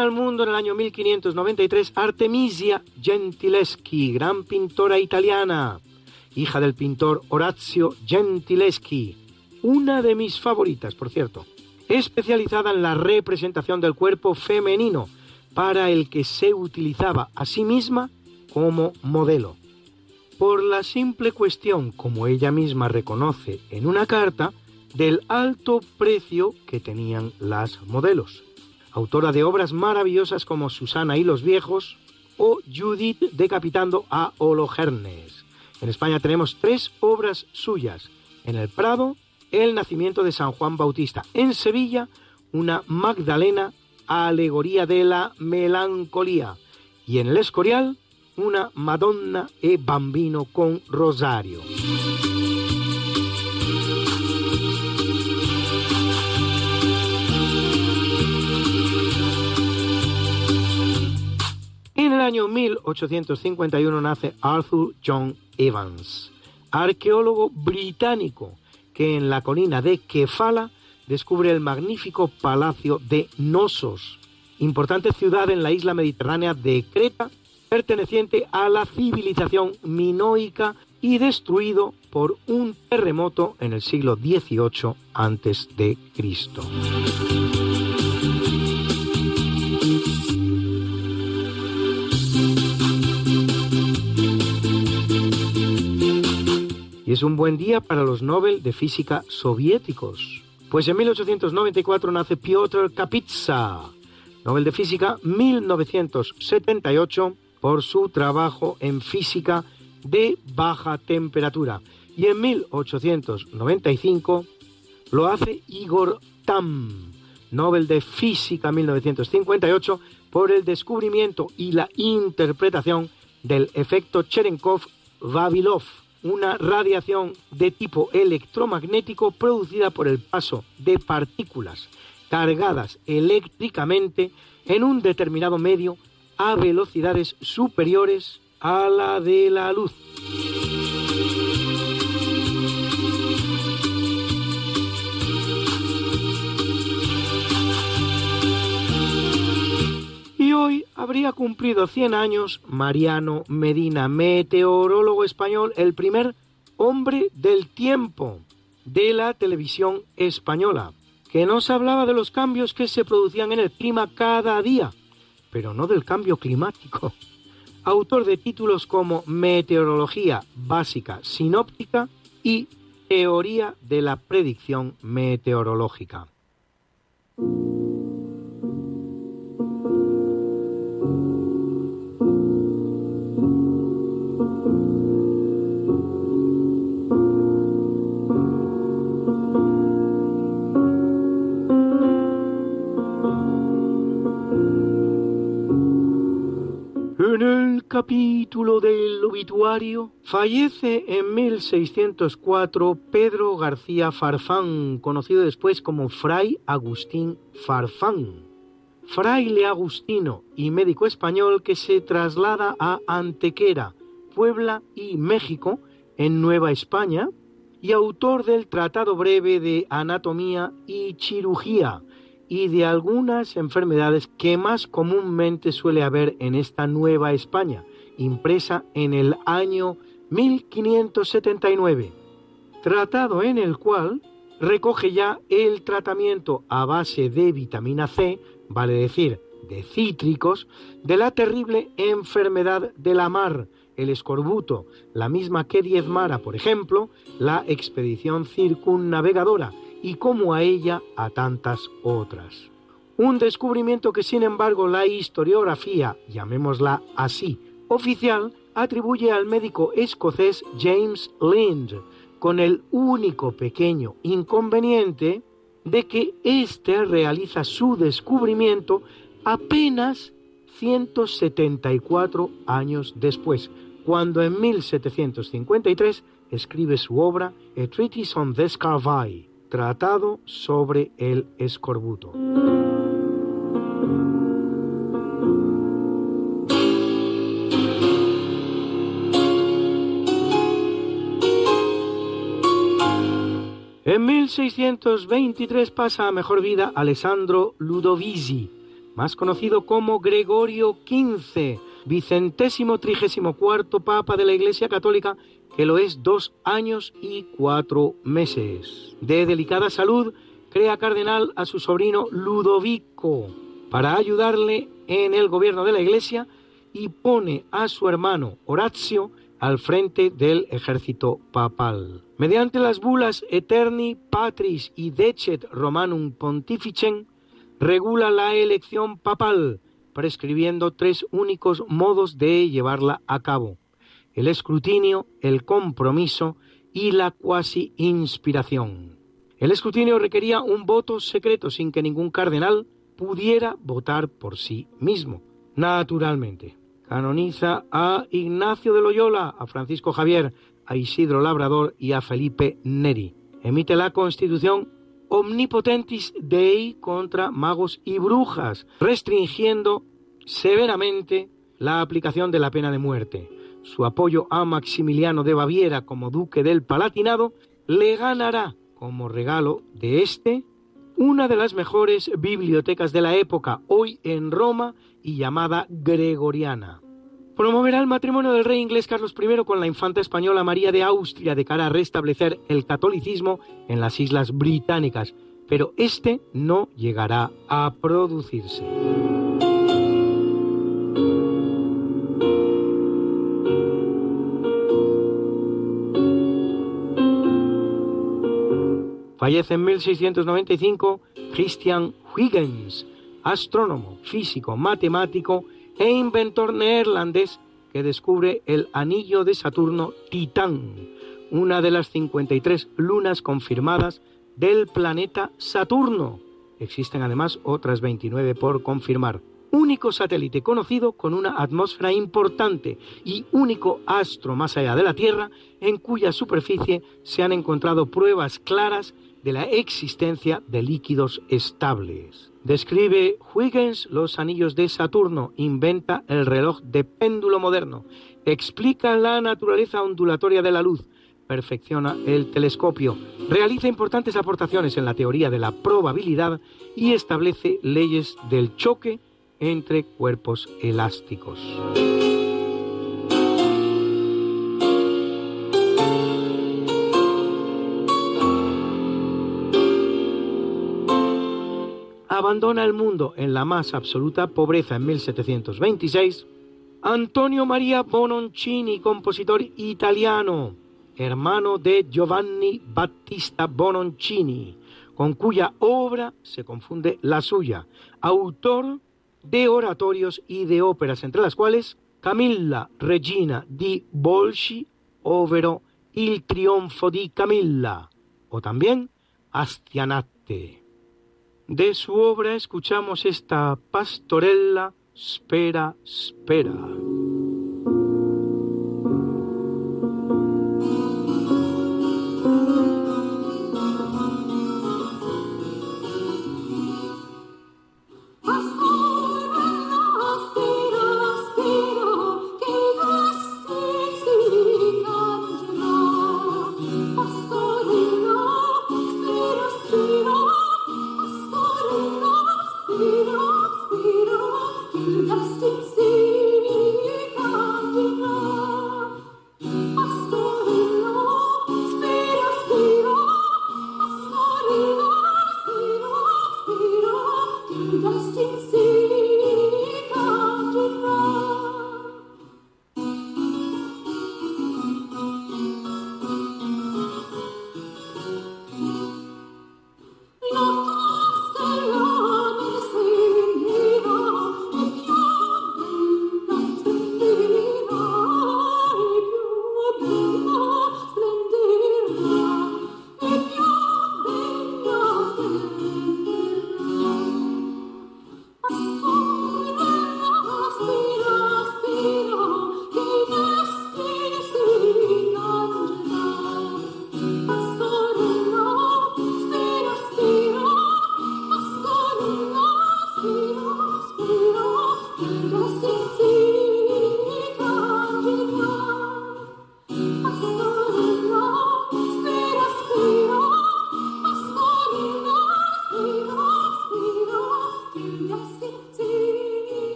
Al mundo en el año 1593 Artemisia Gentileschi, gran pintora italiana, hija del pintor Orazio Gentileschi, una de mis favoritas, por cierto, especializada en la representación del cuerpo femenino, para el que se utilizaba a sí misma como modelo. Por la simple cuestión, como ella misma reconoce en una carta, del alto precio que tenían las modelos. Autora de obras maravillosas como Susana y los viejos o Judith decapitando a Holofernes. En España tenemos tres obras suyas. En el Prado, El nacimiento de San Juan Bautista. En Sevilla, una Magdalena alegoría de la melancolía. Y en el Escorial, una Madonna e Bambino con Rosario. En el año 1851 nace Arthur John Evans, arqueólogo británico que en la colina de Kefala descubre el magnífico palacio de Nosos, importante ciudad en la isla mediterránea de Creta, perteneciente a la civilización minoica y destruido por un terremoto en el siglo XVIII antes Es un buen día para los Nobel de Física soviéticos. Pues en 1894 nace Piotr Kapitsa, Nobel de Física 1978 por su trabajo en física de baja temperatura. Y en 1895 lo hace Igor Tam, Nobel de Física 1958 por el descubrimiento y la interpretación del efecto Cherenkov-Vavilov una radiación de tipo electromagnético producida por el paso de partículas cargadas eléctricamente en un determinado medio a velocidades superiores a la de la luz. Hoy habría cumplido 100 años Mariano Medina, meteorólogo español, el primer hombre del tiempo de la televisión española, que nos hablaba de los cambios que se producían en el clima cada día, pero no del cambio climático. Autor de títulos como Meteorología básica sinóptica y Teoría de la predicción meteorológica. En el capítulo del obituario fallece en 1604 Pedro García Farfán, conocido después como Fray Agustín Farfán, fraile agustino y médico español que se traslada a Antequera, Puebla y México, en Nueva España, y autor del Tratado Breve de Anatomía y Cirugía, y de algunas enfermedades que más comúnmente suele haber en esta Nueva España, impresa en el año 1579, tratado en el cual recoge ya el tratamiento a base de vitamina C, vale decir, de cítricos, de la terrible enfermedad de la mar, el escorbuto, la misma que diezmara, por ejemplo, la expedición circunnavegadora, y como a ella a tantas otras. Un descubrimiento que sin embargo la historiografía, llamémosla así, oficial, atribuye al médico escocés James Lind, con el único pequeño inconveniente de que éste realiza su descubrimiento apenas 174 años después, cuando en 1753 escribe su obra A Treatise on the Scarvai, Tratado sobre el escorbuto. En 1623 pasa a mejor vida Alessandro Ludovisi, más conocido como Gregorio XV, vicentésimo trigésimo cuarto papa de la Iglesia Católica que lo es dos años y cuatro meses. De delicada salud, crea cardenal a su sobrino Ludovico para ayudarle en el gobierno de la Iglesia y pone a su hermano Horacio al frente del ejército papal. Mediante las bulas Eterni Patris y Decet Romanum Pontificem, regula la elección papal, prescribiendo tres únicos modos de llevarla a cabo el escrutinio, el compromiso y la cuasi inspiración. El escrutinio requería un voto secreto sin que ningún cardenal pudiera votar por sí mismo, naturalmente. Canoniza a Ignacio de Loyola, a Francisco Javier, a Isidro Labrador y a Felipe Neri. Emite la Constitución Omnipotentis Dei contra magos y brujas, restringiendo severamente la aplicación de la pena de muerte su apoyo a Maximiliano de Baviera como duque del Palatinado, le ganará como regalo de este una de las mejores bibliotecas de la época, hoy en Roma y llamada Gregoriana. Promoverá el matrimonio del rey inglés Carlos I con la infanta española María de Austria de cara a restablecer el catolicismo en las islas británicas, pero este no llegará a producirse. Fallece en 1695 Christian Huygens, astrónomo, físico, matemático e inventor neerlandés que descubre el anillo de Saturno Titán, una de las 53 lunas confirmadas del planeta Saturno. Existen además otras 29 por confirmar. Único satélite conocido con una atmósfera importante y único astro más allá de la Tierra en cuya superficie se han encontrado pruebas claras de la existencia de líquidos estables. Describe Huygens los anillos de Saturno, inventa el reloj de péndulo moderno, explica la naturaleza ondulatoria de la luz, perfecciona el telescopio, realiza importantes aportaciones en la teoría de la probabilidad y establece leyes del choque entre cuerpos elásticos. Abandona el mundo en la más absoluta pobreza en 1726, Antonio Maria Bononcini, compositor italiano, hermano de Giovanni Battista Bononcini, con cuya obra se confunde la suya, autor de oratorios y de óperas, entre las cuales Camilla Regina di Bolsci, overo Il trionfo di Camilla, o también Astianate. De su obra escuchamos esta pastorella Spera, spera.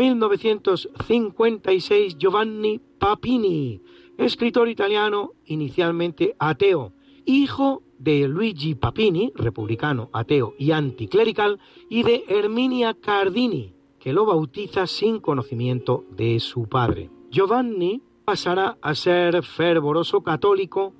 1956 Giovanni Papini, escritor italiano inicialmente ateo, hijo de Luigi Papini, republicano, ateo y anticlerical, y de Herminia Cardini, que lo bautiza sin conocimiento de su padre. Giovanni pasará a ser fervoroso católico,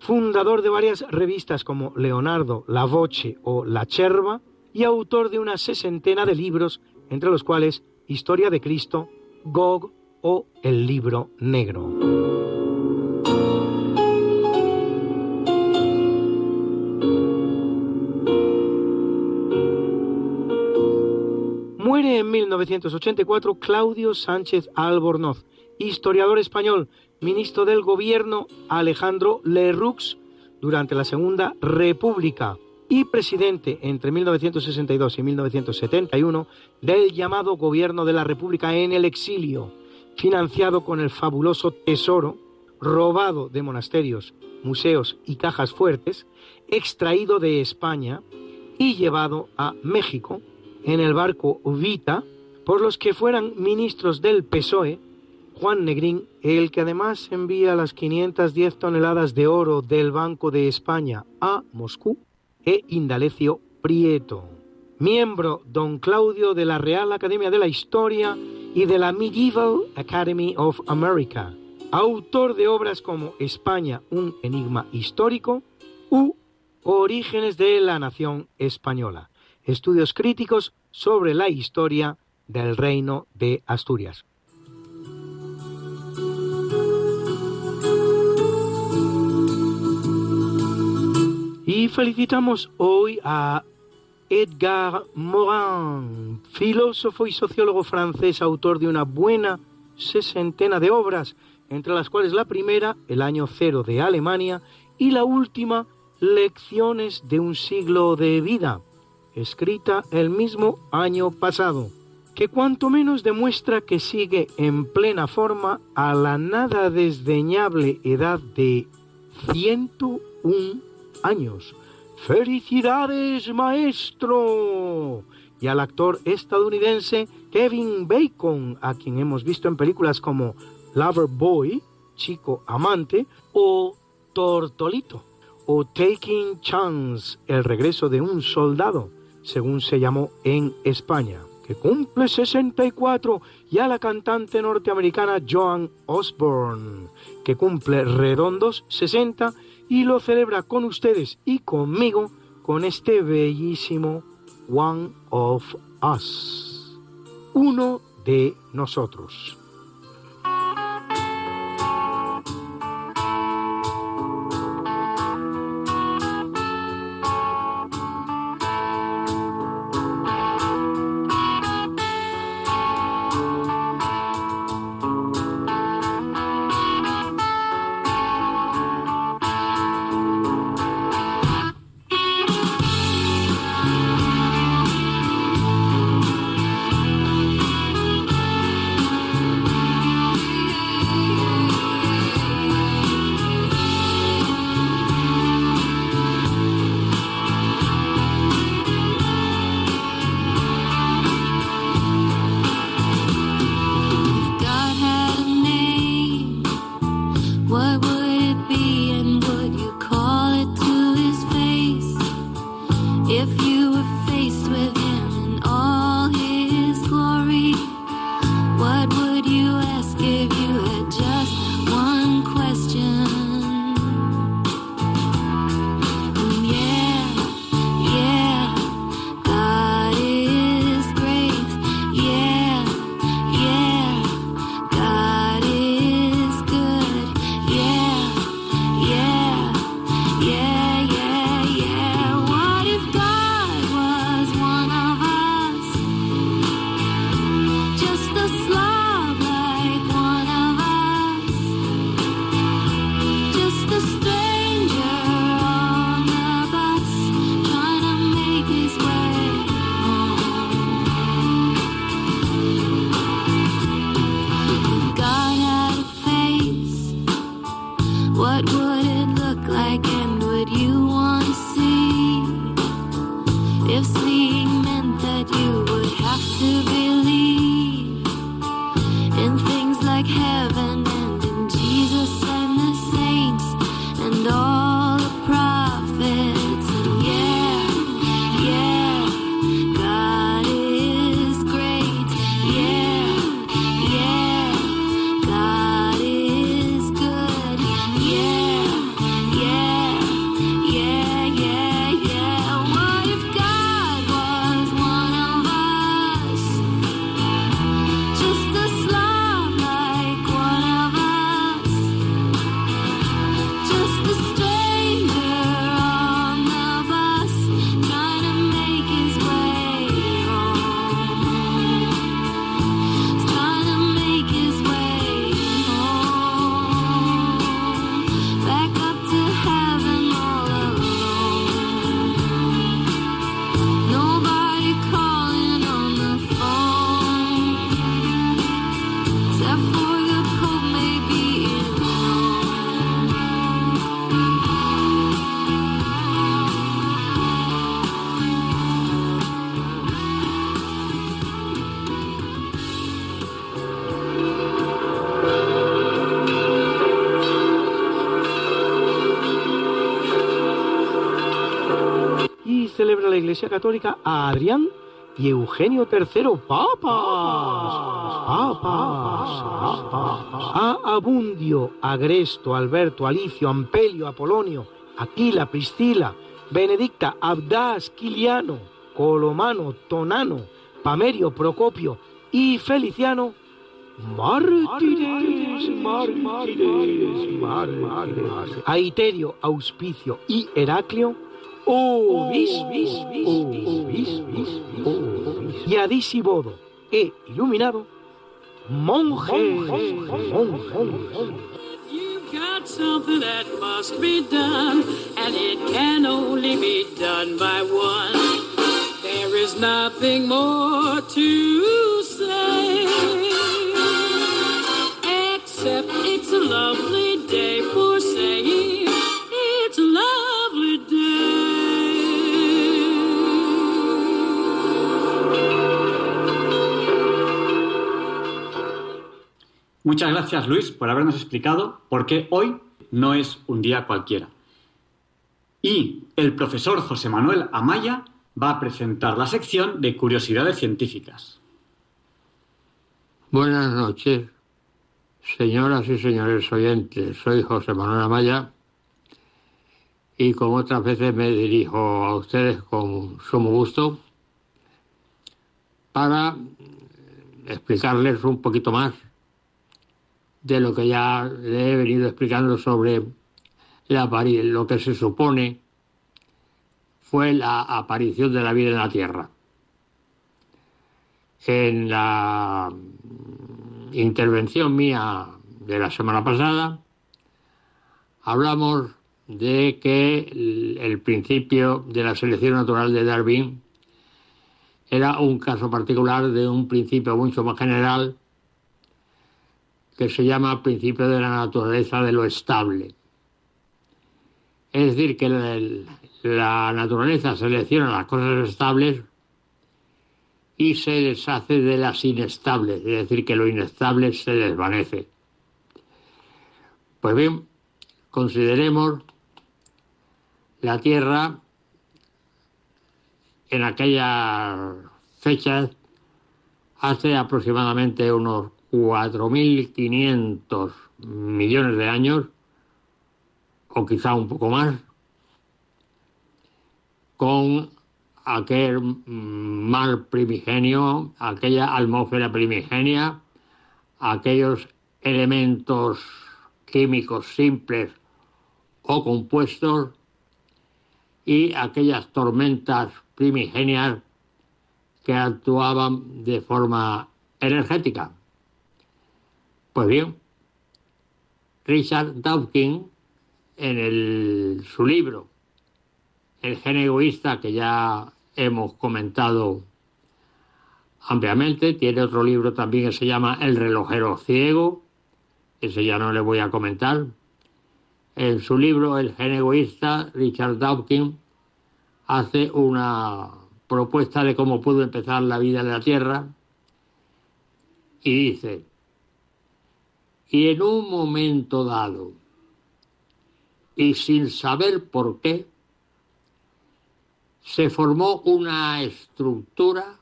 fundador de varias revistas como Leonardo, La Voce o La Cerva, y autor de una sesentena de libros entre los cuales Historia de Cristo, Gog o El Libro Negro. Muere en 1984 Claudio Sánchez Albornoz, historiador español, ministro del gobierno Alejandro Lerroux durante la Segunda República y presidente entre 1962 y 1971 del llamado Gobierno de la República en el exilio, financiado con el fabuloso tesoro robado de monasterios, museos y cajas fuertes, extraído de España y llevado a México en el barco Vita por los que fueran ministros del PSOE, Juan Negrín, el que además envía las 510 toneladas de oro del Banco de España a Moscú, e Indalecio Prieto. Miembro don Claudio de la Real Academia de la Historia y de la Medieval Academy of America. Autor de obras como España, un enigma histórico u Orígenes de la Nación Española. Estudios críticos sobre la historia del Reino de Asturias. Y felicitamos hoy a Edgar Morin, filósofo y sociólogo francés, autor de una buena sesentena de obras, entre las cuales la primera, El año cero de Alemania, y la última, Lecciones de un siglo de vida, escrita el mismo año pasado, que cuanto menos demuestra que sigue en plena forma a la nada desdeñable edad de 101 años. ¡Felicidades, maestro! Y al actor estadounidense Kevin Bacon, a quien hemos visto en películas como Lover Boy, Chico Amante, o Tortolito, o Taking Chance, El regreso de un soldado, según se llamó en España, que cumple 64, y a la cantante norteamericana Joan Osborne, que cumple redondos 60 y lo celebra con ustedes y conmigo con este bellísimo One of Us, uno de nosotros. Iglesia Católica a Adrián y Eugenio III, papas, papas, a Abundio, Agresto, Alberto, Alicio, Ampelio, Apolonio, Aquila, Priscila, Benedicta, Abdas, Quiliano, Colomano, Tonano, Pamerio, Procopio y Feliciano, mártires, mártires, mártires, a Iterio, Auspicio y Heraclio, y a Disibodo e iluminado, monjes. got something that must be done, and it can only be done by one. There is nothing more to say, except it's a lovely day for Muchas gracias, Luis, por habernos explicado por qué hoy no es un día cualquiera. Y el profesor José Manuel Amaya va a presentar la sección de curiosidades científicas. Buenas noches, señoras y señores oyentes. Soy José Manuel Amaya y como otras veces me dirijo a ustedes con sumo gusto para explicarles un poquito más de lo que ya le he venido explicando sobre la, lo que se supone fue la aparición de la vida en la Tierra. En la intervención mía de la semana pasada hablamos de que el, principio de la selección natural de Darwin era un caso particular de un principio mucho más general que se llama principio de la naturaleza de lo estable. Es decir, que la, naturaleza selecciona las cosas estables y se deshace de las inestables, es decir, que lo inestable se desvanece. Pues bien, consideremos la Tierra en aquellas fechas hace aproximadamente unos 4.500 millones de años, o quizá un poco más, con aquel mar primigenio, aquella atmósfera primigenia, aquellos elementos químicos simples o compuestos y aquellas tormentas primigenias que actuaban de forma energética. Pues bien, Richard Dawkins, en su libro El gen egoísta, que ya hemos comentado ampliamente, tiene otro libro también que se llama El relojero ciego, ese ya no le voy a comentar. En su libro El gen egoísta, Richard Dawkins hace una propuesta de cómo pudo empezar la vida en la Tierra y dice, y en un momento dado, y sin saber por qué, se formó una estructura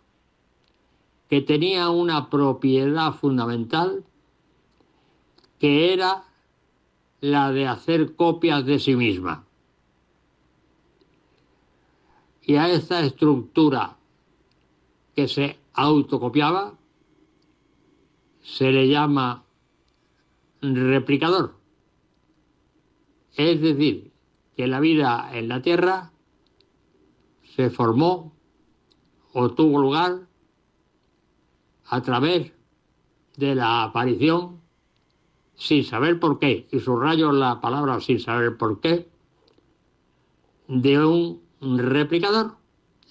que tenía una propiedad fundamental que era la de hacer copias de sí misma. Y a esta estructura que se autocopiaba se le llama replicador. Es decir, que la vida en la Tierra se formó o tuvo lugar a través de la aparición, sin saber por qué, y subrayo la palabra sin saber por qué, de un replicador,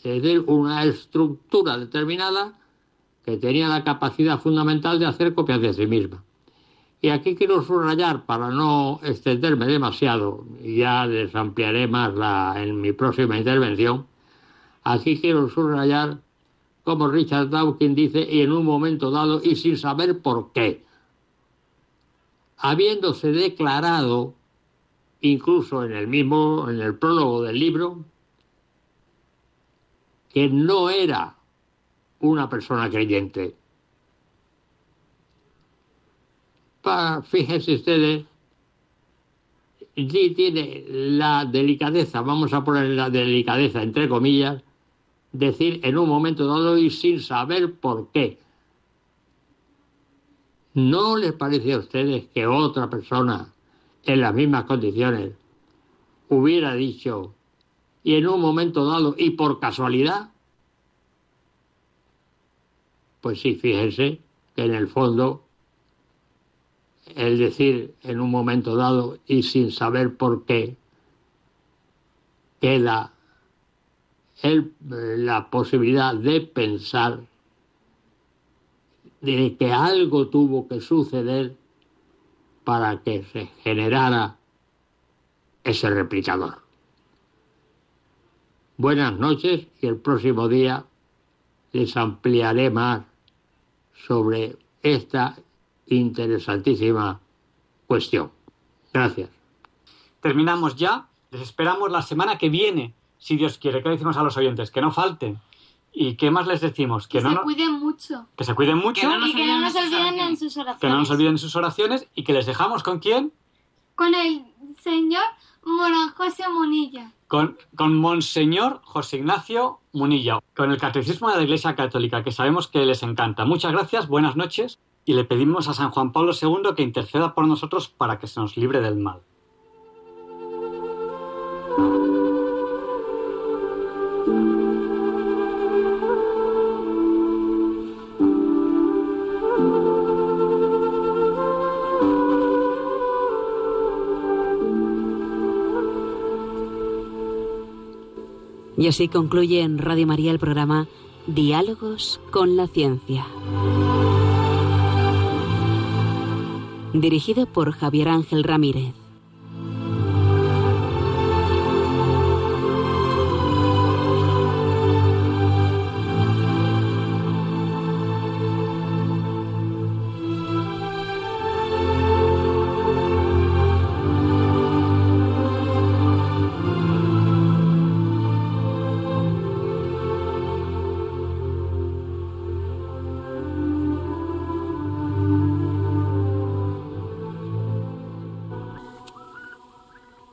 es decir, una estructura determinada que tenía la capacidad fundamental de hacer copias de sí misma. Y aquí quiero subrayar, para no extenderme demasiado, ya les ampliaré más la, en mi próxima intervención, aquí quiero subrayar como Richard Dawkins dice, y en un momento dado, y sin saber por qué, habiéndose declarado, incluso en el mismo, en el prólogo del libro, que no era una persona creyente. Fíjense ustedes, tiene la delicadeza, vamos a poner la delicadeza entre comillas, decir en un momento dado y sin saber por qué. ¿No les parece a ustedes que otra persona en las mismas condiciones hubiera dicho, y en un momento dado, y por casualidad, pues sí, fíjense que en el fondo el decir en un momento dado y sin saber por qué queda la posibilidad de pensar de que algo tuvo que suceder para que se generara ese replicador. Buenas noches y el próximo día les ampliaré más sobre esta interesantísima cuestión. Gracias. Terminamos ya. Les esperamos la semana que viene, si Dios quiere. ¿Qué decimos a los oyentes? Que no falten. ¿Y qué más les decimos? Que, se cuiden mucho. Que se cuiden mucho. y que no nos olviden en sus oraciones. Que no nos olviden en sus oraciones y que les dejamos con quién? Con el señor José Munilla. Con, con Monseñor José Ignacio Munilla, con el Catecismo de la Iglesia Católica, que sabemos que les encanta. Muchas gracias, buenas noches y le pedimos a San Juan Pablo II que interceda por nosotros para que se nos libre del mal. Y así concluye en Radio María el programa Diálogos con la Ciencia. Dirigido por Javier Ángel Ramírez.